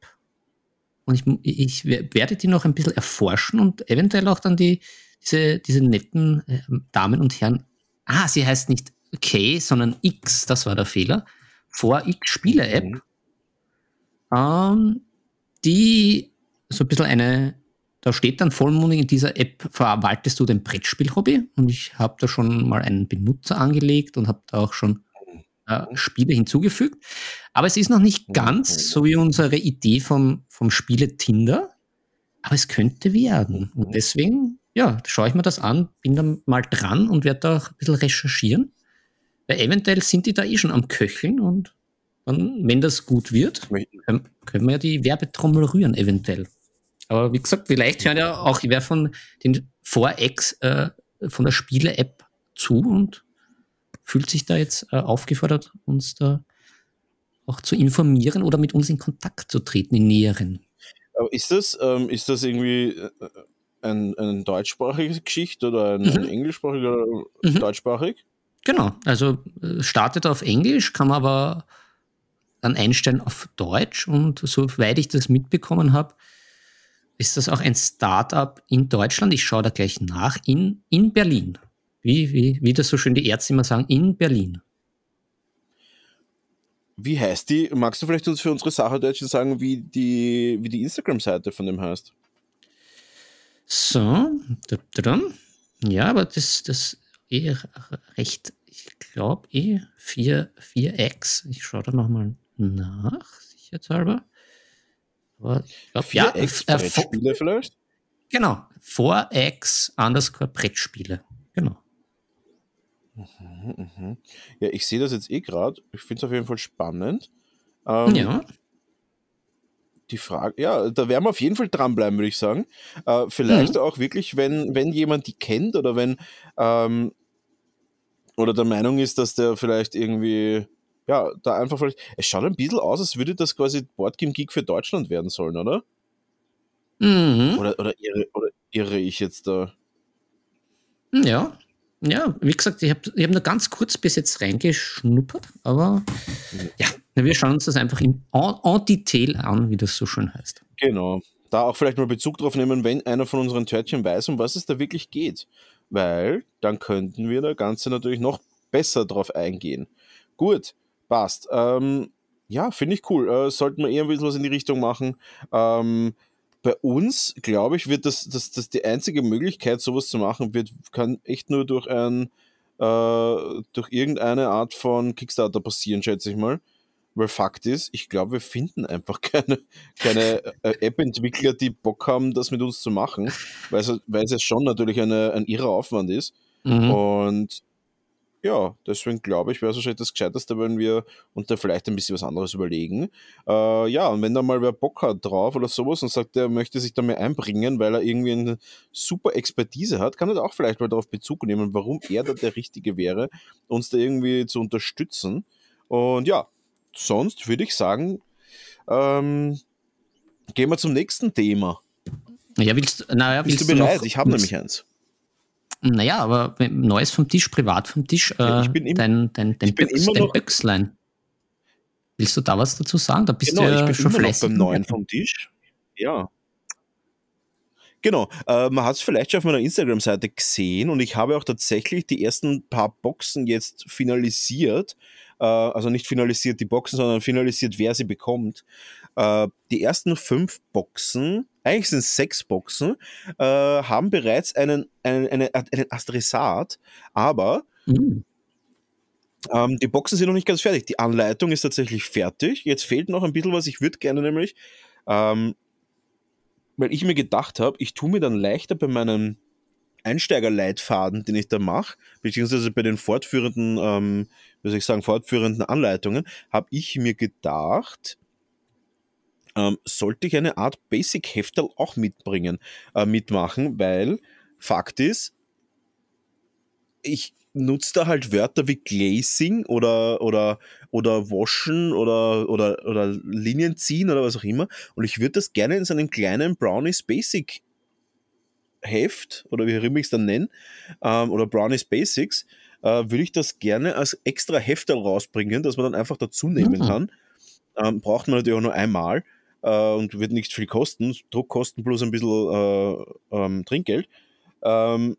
und ich, ich werde die noch ein bisschen erforschen und eventuell auch dann die, diese, diese netten äh, Damen und Herren. Ah, sie heißt nicht K, sondern X, das war der Fehler. Vor X Spiele-App. Mhm. Ähm, die so ein bisschen eine, da steht dann vollmundig in dieser App, verwaltest du dein Brettspiel-Hobby und ich habe da schon mal einen Benutzer angelegt und habe da auch schon äh, Spiele hinzugefügt. Aber es ist noch nicht ganz so wie unsere Idee vom, vom Spiele Tinder, aber es könnte werden. Und deswegen, ja, schaue ich mir das an, bin dann mal dran und werde da auch ein bisschen recherchieren. Weil eventuell sind die da eh schon am Köcheln und dann, wenn das gut wird, können, können wir ja die Werbetrommel rühren, eventuell. Aber wie gesagt, vielleicht hören ja auch wer von den Vorex äh, von der Spiele-App zu und fühlt sich da jetzt äh, aufgefordert, uns da auch zu informieren oder mit uns in Kontakt zu treten, in näheren. Aber ist das, ähm, ist das irgendwie äh, ein, eine deutschsprachige Geschichte oder ein, mhm. ein englischsprachig oder mhm. deutschsprachig? Genau, also äh, startet auf Englisch, kann man aber dann einstellen auf Deutsch und soweit ich das mitbekommen habe, ist das auch ein Startup in Deutschland. Ich schaue da gleich nach, in, in Berlin. Wie, wie, wie das so schön die Ärzte immer sagen, in Berlin. Wie heißt die? Magst du vielleicht uns für unsere Sacherdeutschen sagen, wie die, wie die Instagram-Seite von dem heißt? So, ja, aber das, das eh recht, ich glaube eh 4, 4x. Ich schaue da nochmal nach, sicherheitshalber. Aber ich glaube, ja, äh, Brettspiele vielleicht? Genau, 4x underscore Brettspiele. Genau. Mhm, mhm. Ja, ich sehe das jetzt eh gerade. Ich finde es auf jeden Fall spannend. Ähm, ja. Die Frage, ja, da werden wir auf jeden Fall dranbleiben, würde ich sagen. Äh, vielleicht mhm. auch wirklich, wenn, wenn jemand die kennt oder wenn ähm, oder der Meinung ist, dass der vielleicht irgendwie ja, da einfach vielleicht. Es schaut ein bisschen aus, als würde das quasi Boardgame Geek für Deutschland werden sollen, oder? Mhm. Oder, oder, irre, oder irre ich jetzt da? Ja. Ja, wie gesagt, ich habe ich hab nur ganz kurz bis jetzt reingeschnuppert, aber ja, wir schauen uns das einfach in en, en Detail an, wie das so schön heißt. Genau. Da auch vielleicht mal Bezug drauf nehmen, wenn einer von unseren Törtchen weiß, um was es da wirklich geht. Weil dann könnten wir da Ganze natürlich noch besser drauf eingehen. Gut, Passt. Ähm, ja, finde ich cool. Äh, sollten wir eher ein bisschen was in die Richtung machen. Ähm, bei uns, glaube ich, wird das, das, das die einzige Möglichkeit, sowas zu machen, wird, kann echt nur durch ein, äh, durch irgendeine Art von Kickstarter passieren, schätze ich mal. Weil Fakt ist, ich glaube, wir finden einfach keine, keine äh, App-Entwickler, die Bock haben, das mit uns zu machen, weil es, weil es schon natürlich eine, ein irrer Aufwand ist. Mhm. Und ja, deswegen glaube ich, wäre es wahrscheinlich das Gescheiteste, wenn wir uns da vielleicht ein bisschen was anderes überlegen. Äh, ja, und wenn da mal wer Bock hat drauf oder sowas und sagt, er möchte sich da mehr einbringen, weil er irgendwie eine super Expertise hat, kann er da auch vielleicht mal darauf Bezug nehmen, warum er da der Richtige wäre, uns da irgendwie zu unterstützen. Und ja, sonst würde ich sagen, ähm, gehen wir zum nächsten Thema. Ja, willst, naja, willst Bist du bereit? Noch, ich habe nämlich eins. Naja, aber Neues vom Tisch, privat vom Tisch, äh, ich bin im, dein, dein, dein, Böx, dein Böxlein. Willst du da was dazu sagen? Da bist genau, du ja ich bin schon immer noch beim Neuen vom Tisch. Ja. Genau, äh, man hat es vielleicht schon auf meiner Instagram-Seite gesehen und ich habe auch tatsächlich die ersten paar Boxen jetzt finalisiert. Äh, also nicht finalisiert die Boxen, sondern finalisiert, wer sie bekommt. Äh, die ersten fünf Boxen eigentlich sind es sechs Boxen, äh, haben bereits einen, einen, einen, einen Adressat, aber mhm. ähm, die Boxen sind noch nicht ganz fertig. Die Anleitung ist tatsächlich fertig. Jetzt fehlt noch ein bisschen was. Ich würde gerne nämlich, ähm, weil ich mir gedacht habe, ich tue mir dann leichter bei meinem Einsteigerleitfaden, den ich da mache, beziehungsweise bei den fortführenden, ähm, wie soll ich sagen, fortführenden Anleitungen, habe ich mir gedacht, ähm, sollte ich eine Art Basic-Heftel auch mitbringen, äh, mitmachen, weil Fakt ist, ich nutze da halt Wörter wie Glazing oder, oder, oder Waschen oder, oder, oder Linien ziehen oder was auch immer. Und ich würde das gerne in so einem kleinen Brownies Basic Heft oder wie auch immer ich es dann nenne, ähm, oder Brownies Basics, äh, würde ich das gerne als extra Heftel rausbringen, dass man dann einfach dazu nehmen mhm. kann. Ähm, braucht man natürlich auch nur einmal äh, und wird nicht viel kosten. Druckkosten plus ein bisschen äh, ähm, Trinkgeld. Ähm,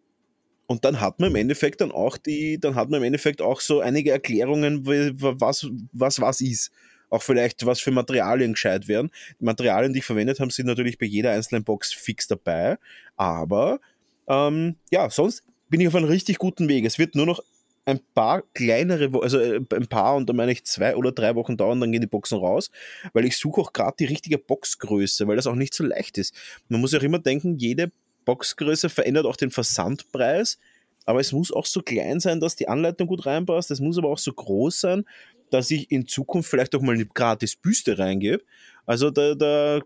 und dann hat man im Endeffekt dann auch die, dann hat man im Endeffekt auch so einige Erklärungen, was was, was ist. auch vielleicht was für Materialien gescheit wären. Die Materialien, die ich verwendet habe, sind natürlich bei jeder einzelnen Box fix dabei. Aber ähm, ja, sonst bin ich auf einem richtig guten Weg. Es wird nur noch ein paar kleinere, also äh, ein paar und dann meine ich zwei oder drei Wochen dauern, dann gehen die Boxen raus, weil ich suche auch gerade die richtige Boxgröße, weil das auch nicht so leicht ist. Man muss ja auch immer denken, jede Boxgröße verändert auch den Versandpreis, aber es muss auch so klein sein, dass die Anleitung gut reinpasst. Es muss aber auch so groß sein, dass ich in Zukunft vielleicht auch mal eine gratis Büste reingebe. Also da, da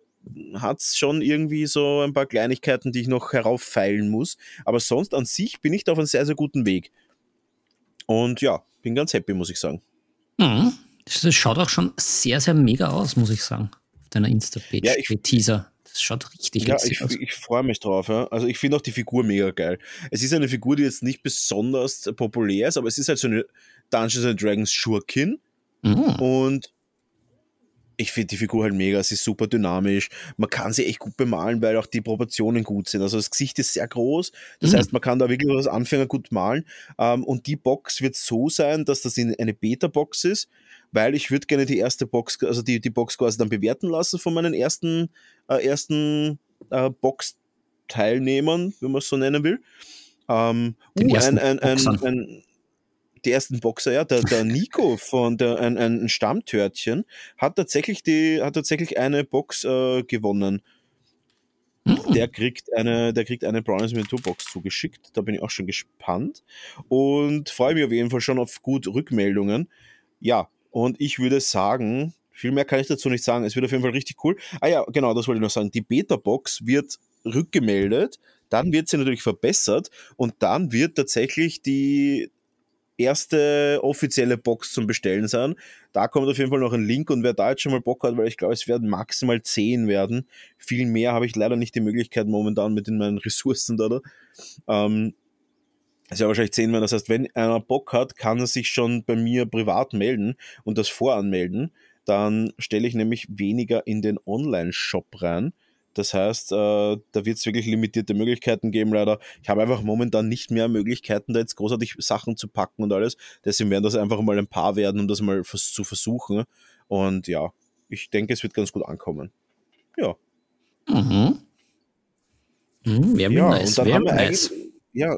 hat es schon irgendwie so ein paar Kleinigkeiten, die ich noch herauffeilen muss. Aber sonst an sich bin ich da auf einem sehr, sehr guten Weg. Und ja, bin ganz happy, muss ich sagen. Mhm. Das schaut auch schon sehr, sehr mega aus, muss ich sagen. Auf deiner Insta-Page, ja, ich, Teaser. Das schaut richtig ja, ich, aus. Ich freue mich drauf. Ja. Also ich finde auch die Figur mega geil. Es ist eine Figur, die jetzt nicht besonders populär ist, aber es ist halt so eine Dungeons and Dragons Schurkin. Mhm. Und ich finde die Figur halt mega, sie ist super dynamisch. Man kann sie echt gut bemalen, weil auch die Proportionen gut sind. Also das Gesicht ist sehr groß, das mhm. heißt, man kann da wirklich als Anfänger gut malen. Ähm, und die Box wird so sein, dass das in eine Beta-Box ist weil ich würde gerne die erste Box, also die, die Box quasi dann bewerten lassen von meinen ersten, äh, ersten äh, Box-Teilnehmern, wenn man es so nennen will. Ähm, uh, ein, ein, ein, ein, die ersten Boxer, ja, der, der Nico von der, ein, ein Stammtörtchen hat tatsächlich die, hat tatsächlich eine Box äh, gewonnen. Mhm. Der kriegt eine, der kriegt eine Brownies Miniatur Box zugeschickt. Da bin ich auch schon gespannt und freue mich auf jeden Fall schon auf gut Rückmeldungen. Ja, und ich würde sagen, viel mehr kann ich dazu nicht sagen. Es wird auf jeden Fall richtig cool. Ah ja, genau, das wollte ich noch sagen. Die Beta-Box wird rückgemeldet, dann wird sie natürlich verbessert und dann wird tatsächlich die erste offizielle Box zum Bestellen sein. Da kommt auf jeden Fall noch ein Link und wer da jetzt schon mal Bock hat, weil ich glaube, es werden maximal 10 werden. Viel mehr habe ich leider nicht die Möglichkeit momentan mit in meinen Ressourcen da. Ähm, ist ja wahrscheinlich zehnmal. Das heißt, wenn einer Bock hat, kann er sich schon bei mir privat melden und das voranmelden. Dann stelle ich nämlich weniger in den Online-Shop rein. Das heißt, äh, da wird es wirklich limitierte Möglichkeiten geben, leider. Ich habe einfach momentan nicht mehr Möglichkeiten, da jetzt großartig Sachen zu packen und alles. Deswegen werden das einfach mal ein paar werden, um das mal zu versuchen. Und ja, ich denke, es wird ganz gut ankommen. Ja. Mhm. Mhm, ja, nice. Und dann haben wir nice. ja,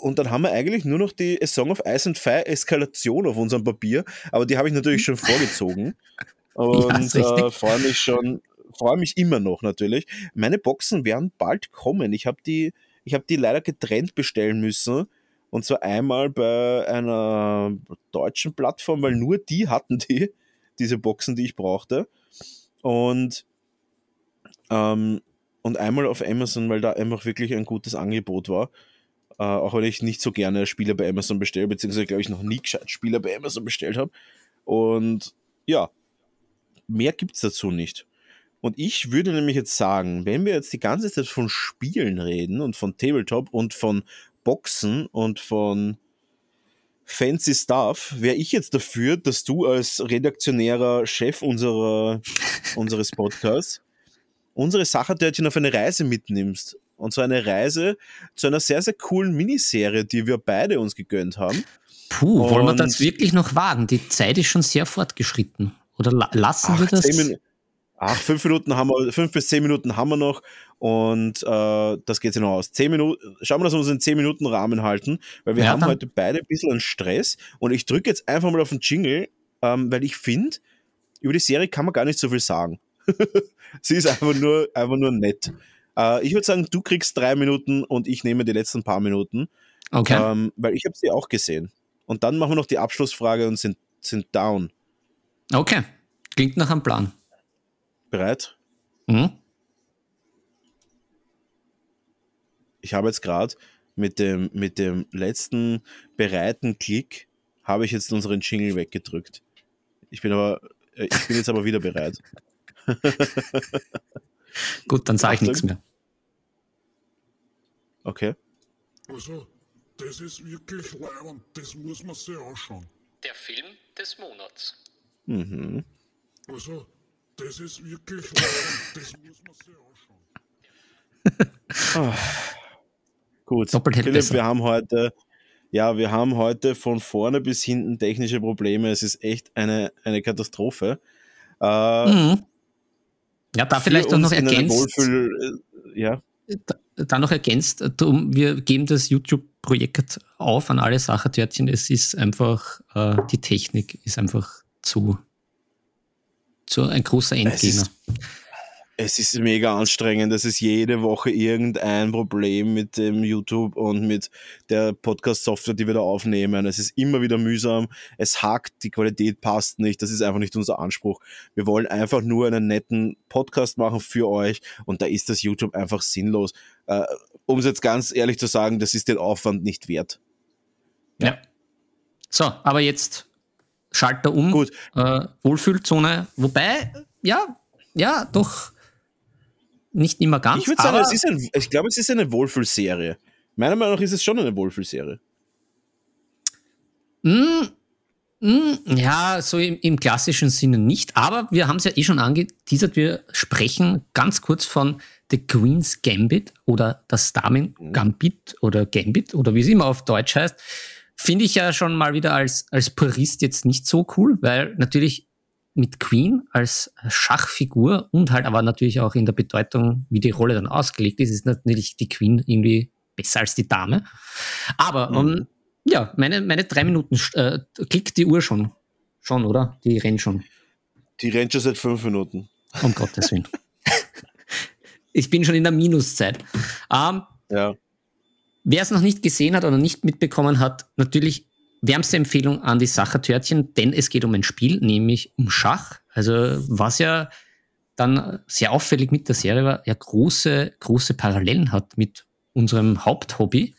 und dann haben wir eigentlich nur noch die A Song of Ice and Fire Eskalation auf unserem Papier, aber die habe ich natürlich schon vorgezogen. Und ja, äh, freue mich schon, freue mich immer noch natürlich. Meine Boxen werden bald kommen. Ich habe die, ich habe die leider getrennt bestellen müssen. Und zwar einmal bei einer deutschen Plattform, weil nur die hatten die, diese Boxen, die ich brauchte. Und, ähm, und einmal auf Amazon, weil da einfach wirklich ein gutes Angebot war. Äh, auch wenn ich nicht so gerne Spiele bei Amazon bestelle, beziehungsweise glaube ich noch nie gescheit Spiele bei Amazon bestellt habe. Und ja, mehr gibt es dazu nicht. Und ich würde nämlich jetzt sagen, wenn wir jetzt die ganze Zeit von Spielen reden und von Tabletop und von Boxen und von fancy Stuff, wäre ich jetzt dafür, dass du als redaktionärer Chef unserer, unseres Podcasts unsere Sachertörtchen auf eine Reise mitnimmst. Und zwar eine Reise zu einer sehr, sehr coolen Miniserie, die wir beide uns gegönnt haben. Puh, und wollen wir das wirklich noch wagen? Die Zeit ist schon sehr fortgeschritten. Oder la lassen ach, wir das? Ach, fünf Minuten haben wir, fünf bis zehn Minuten haben wir noch und äh, das geht sich noch aus. Zehn Minuten, schauen wir, dass wir uns in zehn Minuten Rahmen halten, weil wir ja, haben heute beide ein bisschen einen Stress und ich drücke jetzt einfach mal auf den Jingle, ähm, weil ich finde, über die Serie kann man gar nicht so viel sagen. Sie ist einfach nur, einfach nur nett. Äh, ich würde sagen, du kriegst drei Minuten und ich nehme die letzten paar Minuten. Okay. Ähm, weil ich habe sie auch gesehen. Und dann machen wir noch die Abschlussfrage und sind, sind down. Okay. Klingt nach einem Plan. Bereit? Mhm. Ich habe jetzt gerade mit dem, mit dem letzten bereiten Klick habe ich jetzt unseren Jingle weggedrückt. Ich bin aber, äh, ich bin jetzt aber wieder bereit. Gut, dann sage ich nichts mehr. Okay. Also, das ist wirklich leibend, das muss man sich anschauen. Der Film des Monats. Mhm. Also, das ist wirklich das muss man sich anschauen. oh. Gut, Philipp, besser. wir haben heute, ja, wir haben heute von vorne bis hinten technische Probleme. Es ist echt eine, eine Katastrophe. Äh, Mhm. Ja, da vielleicht auch noch ergänzt. Wohlfühl, äh, ja. da, da noch ergänzt, wir geben das YouTube-Projekt auf an alle Sachertörtchen. Es ist einfach, äh, die Technik ist einfach zu, zu ein großer Endgegner. es ist mega anstrengend. Es ist jede Woche irgendein Problem mit dem YouTube und mit der Podcast-Software, die wir da aufnehmen. Es ist immer wieder mühsam. Es hakt, die Qualität passt nicht. Das ist einfach nicht unser Anspruch. Wir wollen einfach nur einen netten Podcast machen für euch und da ist das YouTube einfach sinnlos. Äh, um es jetzt ganz ehrlich zu sagen, das ist den Aufwand nicht wert. Ja. So, aber jetzt Schalter um. Gut. Äh, Wohlfühlzone. Wobei, ja, ja, doch nicht immer ganz. Ich würde sagen, es ist ein, ich glaube, es ist eine Wohlfühlserie. Meiner Meinung nach ist es schon eine Wohlfühlserie. Mm, mm, ja, so im, im klassischen Sinne nicht. Aber wir haben es ja eh schon angeteasert. Wir sprechen ganz kurz von The Queen's Gambit oder das Damen Gambit oder Gambit oder wie es immer auf Deutsch heißt. Finde ich ja schon mal wieder als, als Purist jetzt nicht so cool, weil natürlich mit Queen als Schachfigur und halt aber natürlich auch in der Bedeutung, wie die Rolle dann ausgelegt ist, ist natürlich die Queen irgendwie besser als die Dame. Aber Mhm. um, ja, meine, meine drei Minuten äh, klickt die Uhr schon. Schon, oder? Die rennt schon. Die rennt schon seit fünf Minuten. Um Gottes Willen. ich bin schon in der Minuszeit. Ähm, Ja. Wer es noch nicht gesehen hat oder nicht mitbekommen hat, natürlich wärmste Empfehlung an die Sachertörtchen, denn es geht um ein Spiel, nämlich um Schach. Also was ja dann sehr auffällig mit der Serie war, ja große, große Parallelen hat mit unserem Haupthobby.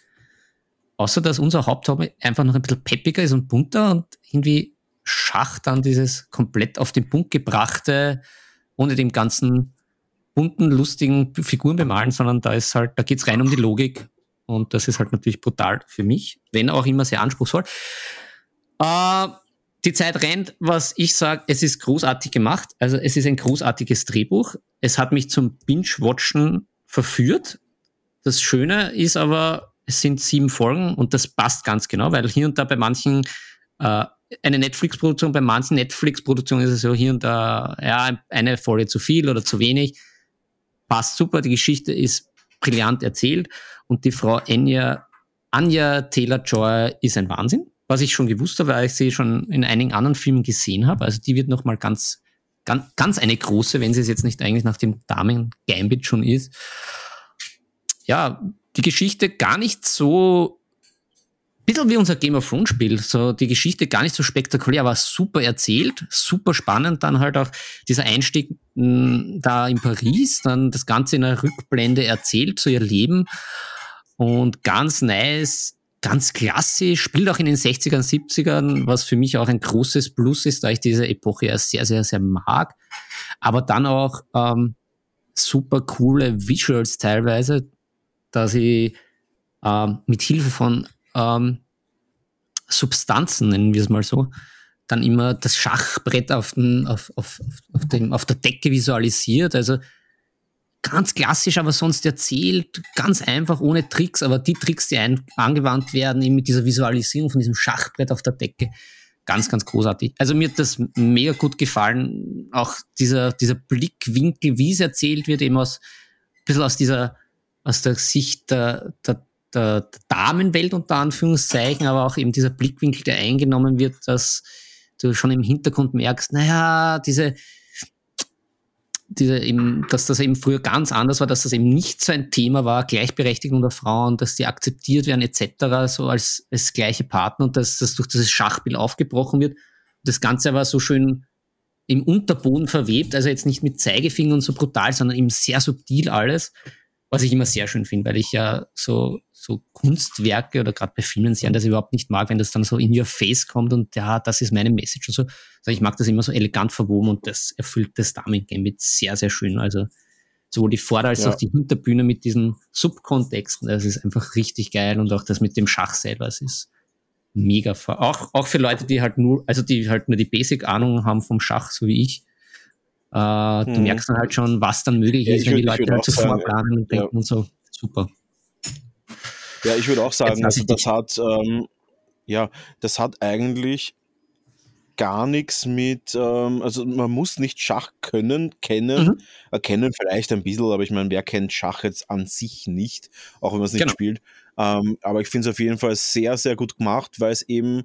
Außer dass unser Haupthobby einfach noch ein bisschen peppiger ist und bunter und irgendwie Schach dann dieses komplett auf den Punkt gebrachte, ohne dem ganzen bunten, lustigen Figuren bemalen, sondern da ist halt, da geht's rein um die Logik und das ist halt natürlich brutal für mich, wenn auch immer sehr anspruchsvoll. Äh, die Zeit rennt, was ich sage, es ist großartig gemacht. Also es ist ein großartiges Drehbuch. Es hat mich zum Binge-Watchen verführt. Das Schöne ist aber, es sind sieben Folgen und das passt ganz genau, weil hier und da bei manchen äh, eine Netflix-Produktion, bei manchen Netflix-Produktionen ist es so hier und da, ja, eine Folge zu viel oder zu wenig. Passt super, die Geschichte ist brillant erzählt und die Frau Anya, Anja Taylor-Joy ist ein Wahnsinn, was ich schon gewusst habe, weil ich sie schon in einigen anderen Filmen gesehen habe. Also die wird nochmal ganz, ganz, ganz eine große, wenn sie es jetzt nicht eigentlich nach dem Damen Gambit schon ist. Ja, die Geschichte gar nicht so bisschen wie unser Game of Thrones Spiel. So die Geschichte gar nicht so spektakulär, aber super erzählt, super spannend. Dann halt auch dieser Einstieg mh, da in Paris, dann das Ganze in einer Rückblende erzählt, so ihr Leben. Und ganz nice, ganz klassisch, spielt auch in den 60ern, 70ern, was für mich auch ein großes Plus ist, da ich diese Epoche ja sehr, sehr, sehr mag. Aber dann auch ähm, super coole Visuals teilweise, da sie ähm, mit Hilfe von ähm, Substanzen, nennen wir es mal so, dann immer das Schachbrett auf, den, auf, auf, auf, dem, auf der Decke visualisiert. Also ganz klassisch, aber sonst erzählt, ganz einfach, ohne Tricks, aber die Tricks, die ein, angewandt werden, eben mit dieser Visualisierung von diesem Schachbrett auf der Decke, ganz, ganz großartig. Also mir hat das mega gut gefallen. Auch dieser, dieser Blickwinkel, wie es erzählt wird, eben aus, ein bisschen aus dieser, aus der Sicht der, der der, der Damenwelt unter Anführungszeichen, aber auch eben dieser Blickwinkel, der eingenommen wird, dass du schon im Hintergrund merkst, naja, diese, diese eben, dass das eben früher ganz anders war, dass das eben nicht so ein Thema war, Gleichberechtigung der Frauen, dass die akzeptiert werden etc., so als, als gleiche Partner und dass das durch dieses Schachspiel aufgebrochen wird. Das Ganze aber so schön im Unterboden verwebt, also jetzt nicht mit Zeigefinger und so brutal, sondern eben sehr subtil alles, was ich immer sehr schön finde, weil ich ja so, so Kunstwerke oder gerade bei Filmen sehr, das überhaupt nicht mag, wenn das dann so in your face kommt und ja, das ist meine Message und so. Also ich mag das immer so elegant verwoben und das erfüllt das Damen Gambit sehr, sehr schön. Also sowohl die Vorder- als Ja. auch die Hinterbühne mit diesen Subkontexten, das ist einfach richtig geil und auch das mit dem Schach selber, es ist mega. Auch, auch für Leute, die halt nur, also die halt nur die Basic-Ahnung haben vom Schach, so wie ich. Äh, Du Mhm. merkst dann halt schon, was dann möglich Ja, ist, ich wenn die ich Leute halt auch so vorplanen und ja. denken und so. Super. Ja, ich würde auch sagen, also das hat, ähm, ja, das hat eigentlich gar nichts mit, ähm, also man muss nicht Schach können, kennen, Mhm. erkennen vielleicht ein bisschen, aber ich meine, wer kennt Schach jetzt an sich nicht, auch wenn man es nicht Genau. spielt. Ähm, aber ich finde es auf jeden Fall sehr, sehr gut gemacht, weil es eben,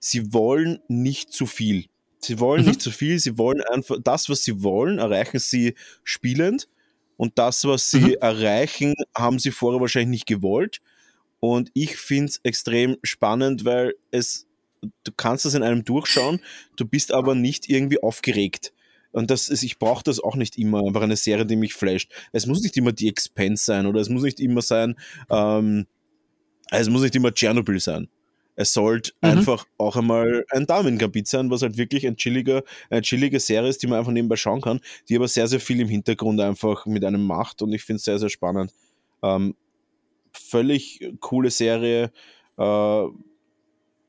sie wollen nicht zu viel. Sie wollen Mhm. nicht zu viel, sie wollen einfach das, was sie wollen, erreichen sie spielend. Und das, was sie Mhm. erreichen, haben sie vorher wahrscheinlich nicht gewollt. Und ich finde es extrem spannend, weil es, du kannst das in einem durchschauen, du bist aber nicht irgendwie aufgeregt. Und das ist, ich brauche das auch nicht immer, einfach eine Serie, die mich flasht. Es muss nicht immer die Expense sein oder es muss nicht immer sein, ähm, es muss nicht immer Tschernobyl sein. Es sollte Mhm. einfach auch einmal ein Damengebiet sein, was halt wirklich ein chilliger, eine chillige Serie ist, die man einfach nebenbei schauen kann, die aber sehr, sehr viel im Hintergrund einfach mit einem macht und ich finde es sehr, sehr spannend. Ähm, völlig coole Serie, äh,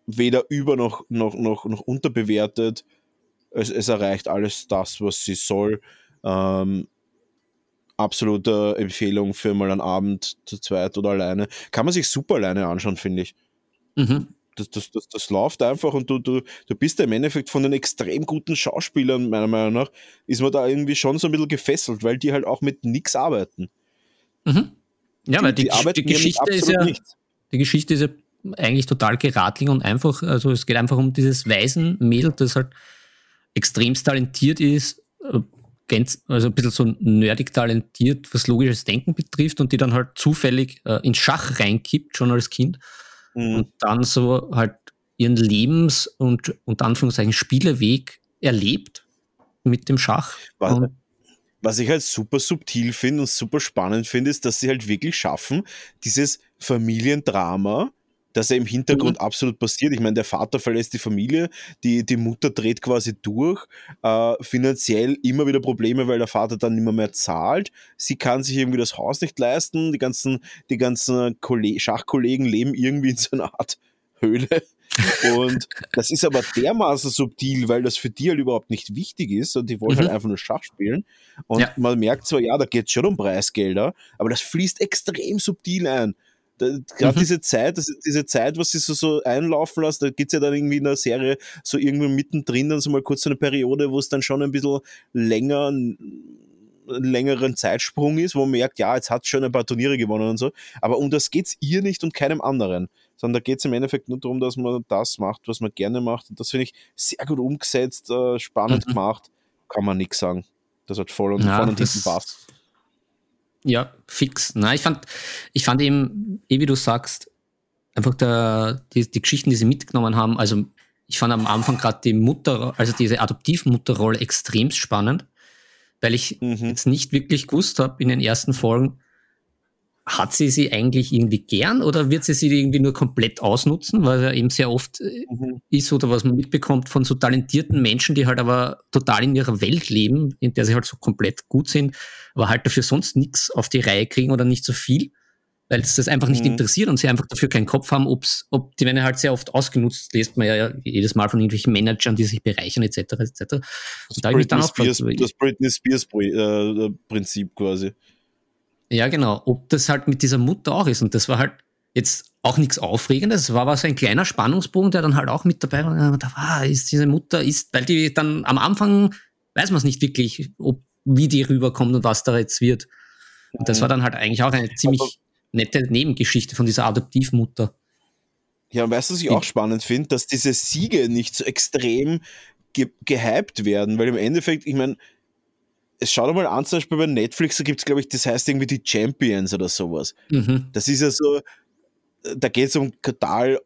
weder über noch, noch, noch, noch unterbewertet. Es, es erreicht alles das, was sie soll. Ähm, absolute Empfehlung für mal einen Abend zu zweit oder alleine. Kann man sich super alleine anschauen, finde ich. Mhm. Das, das, das, das läuft einfach und du, du, du bist ja im Endeffekt von den extrem guten Schauspielern, meiner Meinung nach, ist man da irgendwie schon so ein bisschen gefesselt, weil die halt auch mit nichts arbeiten. Mhm. Ja, weil die, die die Geschichte ist ja, nichts. die Geschichte ist ja eigentlich total geradling und einfach, also es geht einfach um dieses Waisenmädel, das halt extremst talentiert ist, äh, also ein bisschen so nerdig talentiert, was logisches Denken betrifft und die dann halt zufällig äh, in Schach reinkippt, schon als Kind Mhm. und dann so halt ihren Lebens- und unter Anführungszeichen Spieleweg erlebt mit dem Schach. Was, was ich halt super subtil finde und super spannend finde, ist, dass sie halt wirklich schaffen, dieses Familiendrama, das ja im Hintergrund absolut passiert. Ich meine, der Vater verlässt die Familie, die, die Mutter dreht quasi durch, äh, finanziell immer wieder Probleme, weil der Vater dann nicht mehr, mehr zahlt. Sie kann sich irgendwie das Haus nicht leisten. Die ganzen, die ganzen Kolle Schachkollegen leben irgendwie in so einer Art Höhle. Und das ist aber dermaßen subtil, weil das für die halt überhaupt nicht wichtig ist und die wollen Mhm. halt einfach nur Schach spielen. Und Ja. man merkt zwar, ja, da geht es schon um Preisgelder, aber das fließt extrem subtil ein. Gerade Mhm. diese Zeit, das, diese Zeit, was sie so, so einlaufen lässt, da gibt es ja dann irgendwie in der Serie so irgendwo mittendrin dann so mal kurz so eine Periode, wo es dann schon ein bisschen länger, einen längeren Zeitsprung ist, wo man merkt, ja, jetzt hat schon ein paar Turniere gewonnen und so. Aber um das geht es ihr nicht und keinem anderen. Sondern da geht es im Endeffekt nur darum, dass man das macht, was man gerne macht. Und das finde ich sehr gut umgesetzt, äh, spannend Mhm. gemacht. Kann man nichts sagen. Das hat voll und Ja, vorne und hinten passt. Ja, fix. Na, ich fand, ich fand eben, eh wie du sagst, einfach der, die, die Geschichten, die sie mitgenommen haben, also ich fand am Anfang gerade die Mutter, also diese Adoptivmutterrolle extrem spannend, weil ich Mhm. jetzt nicht wirklich gewusst habe in den ersten Folgen, hat sie sie eigentlich irgendwie gern oder wird sie sie irgendwie nur komplett ausnutzen, weil er eben sehr oft äh, Mhm. ist oder was man mitbekommt von so talentierten Menschen, die halt aber total in ihrer Welt leben, in der sie halt so komplett gut sind, aber halt dafür sonst nichts auf die Reihe kriegen oder nicht so viel, weil es das einfach nicht Mhm. interessiert und sie einfach dafür keinen Kopf haben, ob's, ob die werden halt sehr oft ausgenutzt, lest man ja jedes Mal von irgendwelchen Managern, die sich bereichern etc. etc. Und da Britney Spears, das Britney Spears Pri- äh, Prinzip quasi. Ja, genau. Ob das halt mit dieser Mutter auch ist. Und das war halt jetzt auch nichts Aufregendes. Es war aber so ein kleiner Spannungsbogen, der dann halt auch mit dabei war. Da war, ist diese Mutter, ist, weil die dann am Anfang weiß man es nicht wirklich, ob, wie die rüberkommt und was da jetzt wird. Und das war dann halt eigentlich auch eine ziemlich Aber- nette Nebengeschichte von dieser Adoptivmutter. Ja, und weißt du, was ich auch spannend finde, dass diese Siege nicht so extrem ge gehypt werden, weil im Endeffekt, ich meine, es schaut doch mal an, zum Beispiel bei Netflix, da gibt es, glaube ich, das heißt irgendwie die Champions oder sowas. Mhm. Das ist ja so, da geht es um total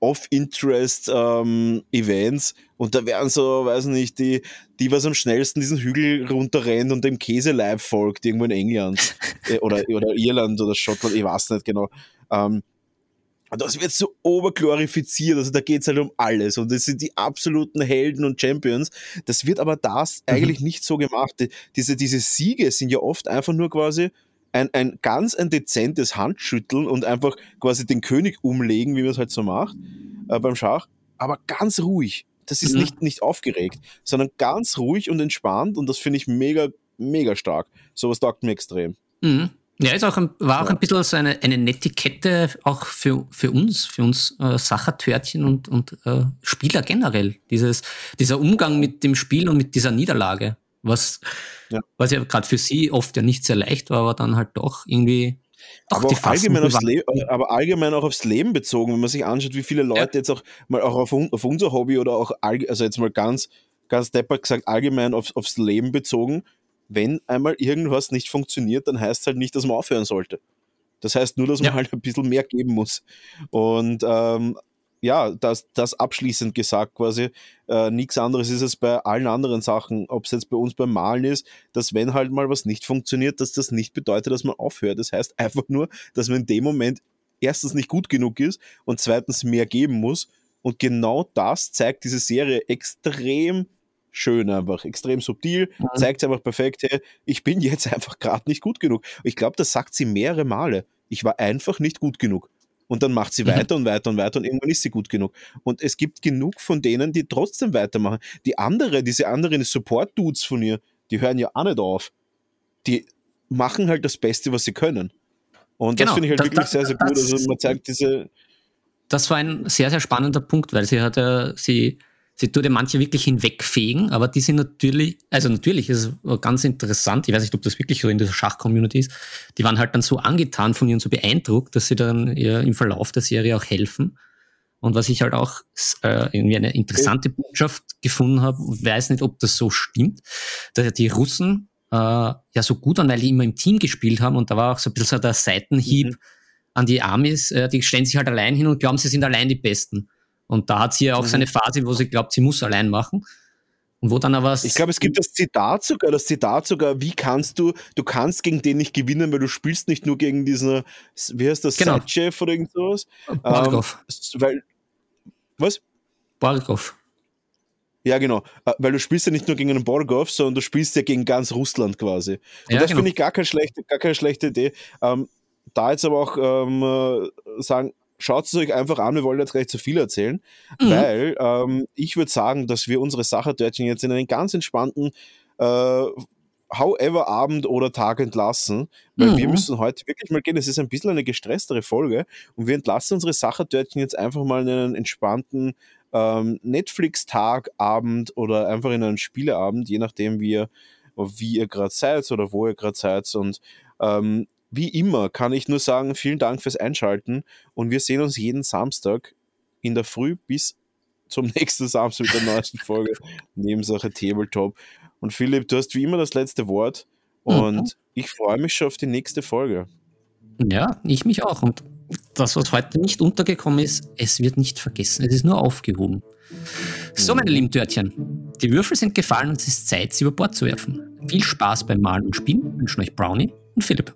Off-Interest ähm, Events und da werden so, weiß nicht, die, die was am schnellsten diesen Hügel runterrennt und dem Käseleib folgt, irgendwo in England äh, oder, oder Irland oder Schottland, ich weiß nicht genau. Ähm, das wird so oberglorifiziert, also da geht es halt um alles und das sind die absoluten Helden und Champions. Das wird aber das Mhm. eigentlich nicht so gemacht. Die- Diese, diese Siege sind ja oft einfach nur quasi ein, ein ganz ein dezentes Handschütteln und einfach quasi den König umlegen, wie man es halt so macht äh, beim Schach, aber ganz ruhig. Das ist Mhm. nicht, nicht aufgeregt, sondern ganz ruhig und entspannt und das finde ich mega, mega stark. Sowas taugt mir extrem. Mhm. Ja, ist auch ein, war auch ein bisschen so eine, eine Netiquette auch für, für uns, für uns äh, Sachertörtchen und, und äh, Spieler generell. Dieses, dieser Umgang mit dem Spiel und mit dieser Niederlage, was ja, was ja gerade für sie oft ja nicht sehr leicht war, aber dann halt doch irgendwie. Doch aber, allgemein aufs Leben, aber allgemein auch aufs Leben bezogen, wenn man sich anschaut, wie viele Leute ja. jetzt auch mal auch auf, auf, unser Hobby oder auch, also jetzt mal ganz, ganz deppert gesagt, allgemein aufs, aufs Leben bezogen, wenn einmal irgendwas nicht funktioniert, dann heißt es halt nicht, dass man aufhören sollte. Das heißt nur, dass man ja. halt ein bisschen mehr geben muss. Und ähm, ja, das, das abschließend gesagt quasi. Äh, Nichts anderes ist es bei allen anderen Sachen, ob es jetzt bei uns beim Malen ist, dass wenn halt mal was nicht funktioniert, dass das nicht bedeutet, dass man aufhört. Das heißt einfach nur, dass man in dem Moment erstens nicht gut genug ist und zweitens mehr geben muss. Und genau das zeigt diese Serie extrem schön einfach, extrem subtil, mhm. zeigt einfach perfekt, hey, ich bin jetzt einfach gerade nicht gut genug. Ich glaube, das sagt sie mehrere Male. Ich war einfach nicht gut genug. Und dann macht sie mhm. weiter und weiter und weiter und irgendwann ist sie gut genug. Und es gibt genug von denen, die trotzdem weitermachen. Die andere, diese anderen Support-Dudes von ihr, die hören ja auch nicht auf. Die machen halt das Beste, was sie können. Und genau, das finde ich halt das, wirklich das, sehr, sehr gut. Also man zeigt diese. Das war ein sehr, sehr spannender Punkt, weil sie hat ja, sie sie tut ja manche wirklich hinwegfegen, aber die sind natürlich, also natürlich ist es ganz interessant, ich weiß nicht, ob das wirklich so in dieser Schach-Community ist, die waren halt dann so angetan von ihr und so beeindruckt, dass sie dann ihr im Verlauf der Serie auch helfen. Und was ich halt auch äh, irgendwie eine interessante Botschaft gefunden habe, weiß nicht, ob das so stimmt, dass die Russen äh, ja so gut waren, weil die immer im Team gespielt haben und da war auch so ein bisschen so der Seitenhieb mhm. an die Amis, äh, die stellen sich halt allein hin und glauben, sie sind allein die Besten. Und da hat sie ja auch mhm. seine Phase, wo sie glaubt, sie muss allein machen. Und wo dann aber. Ich glaube, es gibt das Zitat sogar, das Zitat sogar, wie kannst du, du kannst gegen den nicht gewinnen, weil du spielst nicht nur gegen diesen, wie heißt das, genau. Chef oder irgend sowas? Ähm, weil, was? Borgov. Ja, genau. Äh, weil du spielst ja nicht nur gegen einen Borgov, sondern du spielst ja gegen ganz Russland quasi. Und ja, das genau. finde ich gar keine schlechte, gar keine schlechte Idee. Ähm, da jetzt aber auch ähm, äh, sagen, schaut es euch einfach an, wir wollen jetzt gleich zu viel erzählen, mhm. weil ähm, ich würde sagen, dass wir unsere Sachertörtchen jetzt in einen ganz entspannten äh, however Abend oder Tag entlassen, weil mhm. wir müssen heute wirklich mal gehen. Es ist ein bisschen eine gestresstere Folge und wir entlassen unsere Sachertörtchen jetzt einfach mal in einen entspannten ähm, Netflix-Tag, Abend oder einfach in einen Spieleabend, je nachdem, wie ihr, wie ihr gerade seid oder wo ihr gerade seid. Und ähm, wie immer kann ich nur sagen, vielen Dank fürs Einschalten und wir sehen uns jeden Samstag in der Früh bis zum nächsten Samstag mit der neuesten Folge Nebensache Tabletop. Und Philipp, du hast wie immer das letzte Wort und mhm. ich freue mich schon auf die nächste Folge. Ja, ich mich auch. Und das, was heute nicht untergekommen ist, es wird nicht vergessen. Es ist nur aufgehoben. So, meine lieben Törtchen, die Würfel sind gefallen und es ist Zeit, sie über Bord zu werfen. Viel Spaß beim Malen und Spielen wünschen euch Brownie und Philipp.